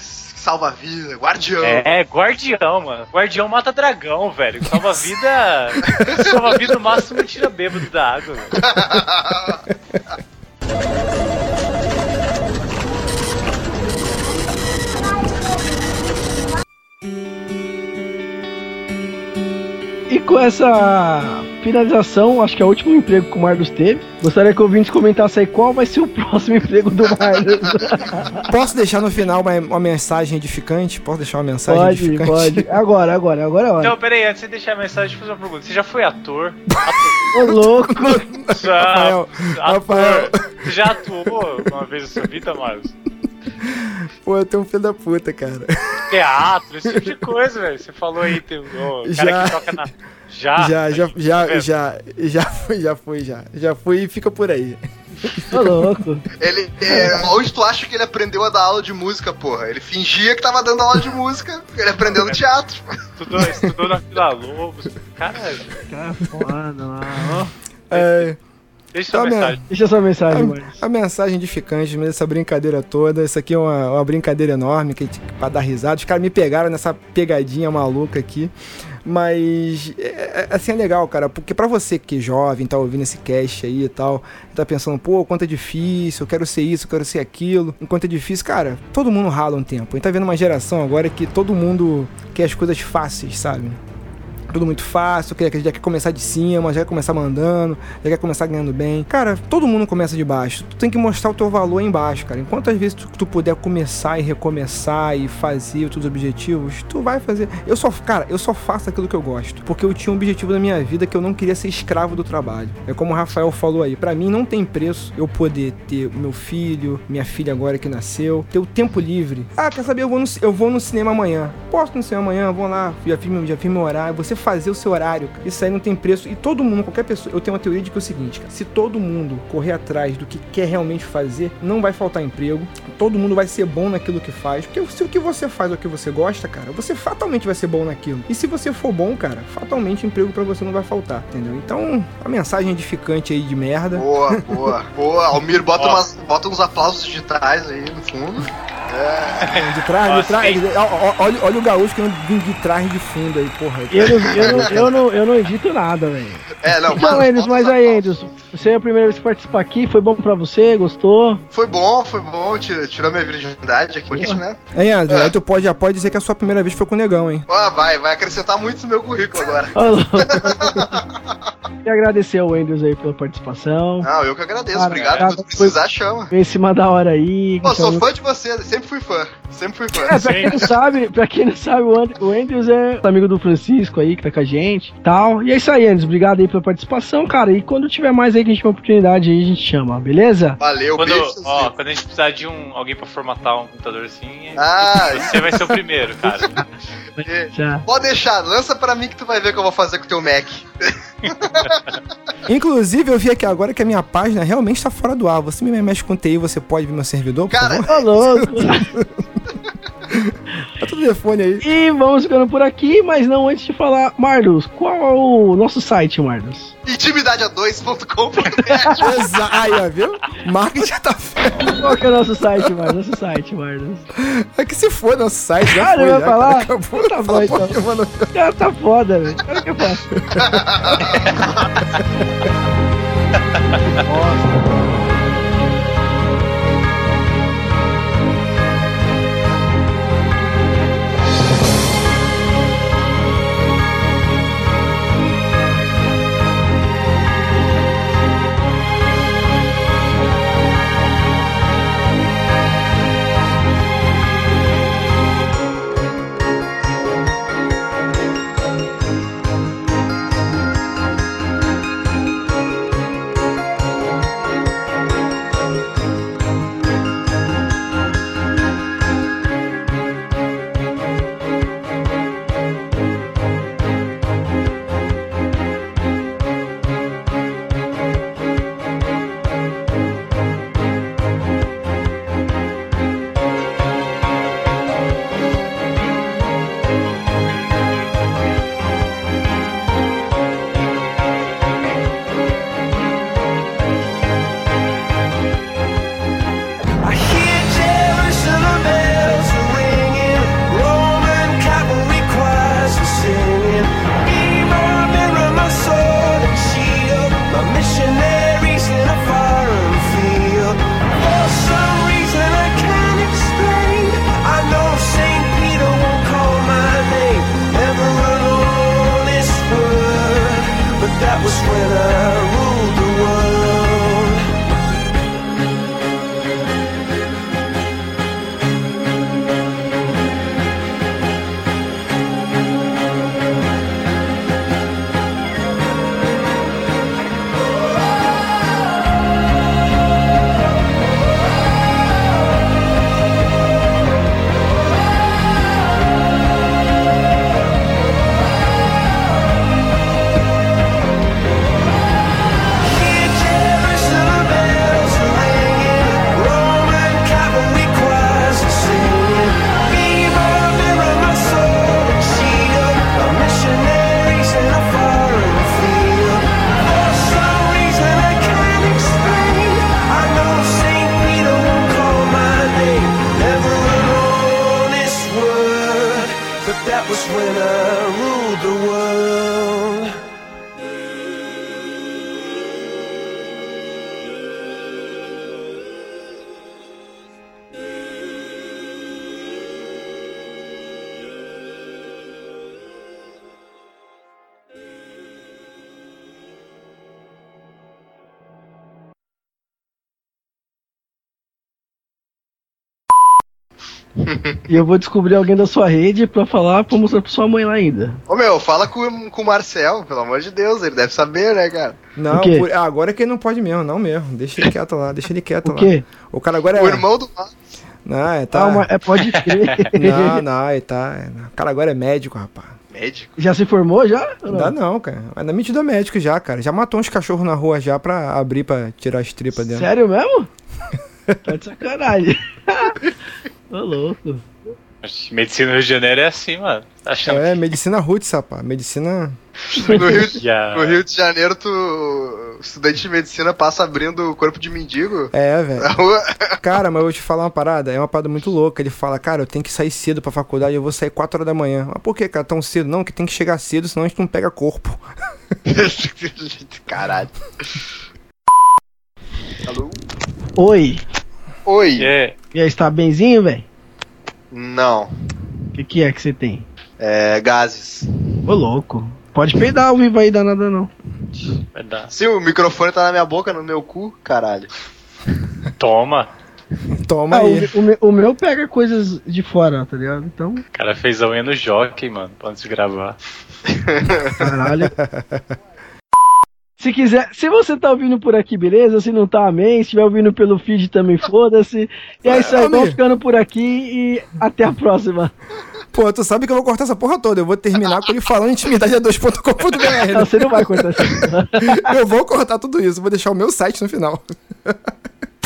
salva-vida. Guardião. É, guardião, mano. Guardião mata dragão, velho. Salva vida. [laughs] salva vida no máximo tira bêbado da água, velho. E com essa finalização, acho que é o último emprego que o Marlos teve. Gostaria que o ouvinte comentasse aí qual vai ser o [laughs] próximo emprego do Marlos. [laughs] Posso deixar no final uma, uma mensagem edificante? Posso deixar uma mensagem pode, edificante? pode. Agora, agora, agora é hora. Então, peraí, antes de deixar a mensagem, deixa eu fazer uma pergunta. Você já foi ator? Ô, louco! [laughs] Já, Rafael, Rafael. Você já atuou uma vez na sua vida, Marcos? Pô, eu tenho um filho da puta, cara. Teatro, esse tipo de coisa, velho. Você falou aí, tem o cara Já. que toca na. Já? Já, já, já, É. já, já fui, já fui, já. Já fui e fica por aí. Ô, louco. Ele, é, onde tu acha que ele aprendeu a dar aula de música, porra? Ele fingia que tava dando aula de música, ele aprendeu no teatro. Estudou, estudou na Vila Lobos. Caralho, Cara, foda lá, ó. É, deixa sua Tá, minha- mensagem. Deixa sua mensagem, a, a mensagem edificante mesmo, essa brincadeira toda. Isso aqui é uma, uma brincadeira enorme que, pra dar risada. Os caras me pegaram nessa pegadinha maluca aqui. Mas, é, é- assim, é legal, cara, porque pra você que é jovem, tá ouvindo esse cast aí e tal, tá pensando, pô, quanto é difícil, eu quero ser isso, eu quero ser aquilo, enquanto é difícil, cara, todo mundo rala um tempo. A gente tá vendo uma geração agora que todo mundo quer as coisas fáceis, sabe? Tudo muito fácil, quer, já quer começar de cima, já quer começar mandando, já quer começar ganhando bem. Cara, todo mundo começa de baixo. Tu tem que mostrar o teu valor embaixo, cara. Enquanto às vezes tu, tu puder começar e recomeçar e fazer os teus objetivos, tu vai fazer. Eu só, cara, eu só faço aquilo que eu gosto, porque eu tinha um objetivo na minha vida que eu não queria ser escravo do trabalho. É como o Rafael falou aí, pra mim não tem preço eu poder ter meu filho, minha filha agora que nasceu, ter o tempo livre. Ah, quer saber? Eu vou no, eu vou no cinema amanhã. Posso no cinema amanhã? Vou lá, já fiz, já fiz meu horário. Você fazer o seu horário, cara, isso aí não tem preço. E todo mundo, qualquer pessoa, eu tenho uma teoria de que é o seguinte, cara, se todo mundo correr atrás do que quer realmente fazer, não vai faltar emprego. Todo mundo vai ser bom naquilo que faz. Porque se o que você faz é o que você gosta, cara, você fatalmente vai ser bom naquilo. E se você for bom, cara, fatalmente emprego pra você não vai faltar, entendeu? Então, a mensagem edificante aí de merda. Boa, boa, [laughs] boa. Almir, bota, Ó. umas, bota uns aplausos digitais aí no fundo. É. De trás, Ó, de trás. Olha, olha o gaúcho que vem de trás de fundo aí, porra. Eu não, eu, não, eu, não, eu não edito nada, velho. É, não, Então, Endes, bota mas aí. Endes, você é a primeira vez que participa aqui, foi bom pra você, gostou? Foi bom, foi bom, tirou, tirou minha virgindade aqui, né? Aí, André, É. tu pode, já pode dizer que a sua primeira vez foi com o negão, hein? Ó, vai, vai acrescentar muito no meu currículo agora. E agradecer ao Andrews aí pela participação. Não, eu que agradeço. Cara, Obrigado. cara, Quando precisar, chama. Veio em cima da hora aí. Pô, sou fã de você, sempre fui fã. Sempre fui fã. É, pra quem não sabe, pra quem não sabe, o Andrews é amigo do Francisco aí, que tá com a gente tal. E é isso aí, Andrews. Obrigado aí pela participação, cara. E quando tiver mais aí que a gente tiver oportunidade aí, a gente chama, beleza? Valeu, Quando, beijo. ó, quando a gente precisar de um, alguém pra formatar um computador assim, Ah, [laughs] você vai ser o primeiro, cara. [laughs] e-. Pode deixar, lança pra mim que tu vai ver o que eu vou fazer com o teu Mac. [laughs] Inclusive, eu vi aqui agora que a minha página realmente tá fora do ar. Você me mexe com TI, você pode ver meu servidor, por Cara, favor? Ô, louco. Telefone aí. e vamos ficando por aqui, mas não antes de falar, Marlos, qual é o nosso site, Marlos? IntimidadeA2.com.br [laughs] Exa aí, ó, viu? Marketing já tá feito. Qual que é o nosso site, Marlos? Nosso site, Marlos. É que se for nosso site, já Ah, foi, não vai já, falar? cara, acabou. Tá bom, então. Cara, tá foda, velho. Cara, que eu faço? [laughs] missionaries E eu vou descobrir alguém da sua rede pra falar pra mostrar pra sua mãe lá ainda. Ô meu, fala com, com o Marcel, pelo amor de Deus, ele deve saber, né, cara? Não, por- ah, agora é que ele não pode mesmo, não mesmo. Deixa ele quieto lá, deixa ele quieto O lá. quê? O cara agora é. O irmão do Não, é, tá. Ah, mas é, pode crer. [laughs] Não, não, ele tá. O cara agora é médico, rapaz. médico. Já se formou já? Não dá não, cara. Mas na mentira é médico já, cara. Já matou uns cachorros na rua já pra abrir pra tirar as tripas dentro. Sério mesmo? [laughs] tá de sacanagem. [laughs] Ô louco. Medicina no Rio de Janeiro é assim, mano. Tá achando É, medicina roots, rapaz. Medicina. No Rio, de, [laughs] Já. no Rio de Janeiro, tu, estudante de medicina, passa abrindo o corpo de mendigo. É, velho. [laughs] Cara, mas eu vou te falar uma parada, é uma parada muito louca. Ele fala, cara, eu tenho que sair cedo pra faculdade, eu vou sair 4 horas da manhã. Mas por que, cara, tão cedo? Não, que tem que chegar cedo, senão a gente não pega corpo. [laughs] Caralho. Alô? Oi. Oi. É, E aí, está benzinho, velho? Não. O que, que é que você tem? É, gases. Ô louco. Pode peidar ao vivo aí, danada não. vai dar. Sim, o microfone tá na minha boca, no meu cu, caralho. Toma. Toma Ah, aí. o, o meu, o meu pega coisas de fora, tá ligado? Então, O cara fez a unha no jockey, mano, pra antes de gravar. caralho. [laughs] Se quiser, se você tá ouvindo por aqui, beleza? Se não tá, amém. Se estiver ouvindo pelo feed também, foda-se. E é isso aí, vamos ficando por aqui e até a próxima. Pô, tu sabe que eu vou cortar essa porra toda. Eu vou terminar com ele falando intimidade a Não, 2.com.br. você não vai cortar isso. [laughs] Eu vou cortar tudo isso, vou deixar o meu site no final. [laughs]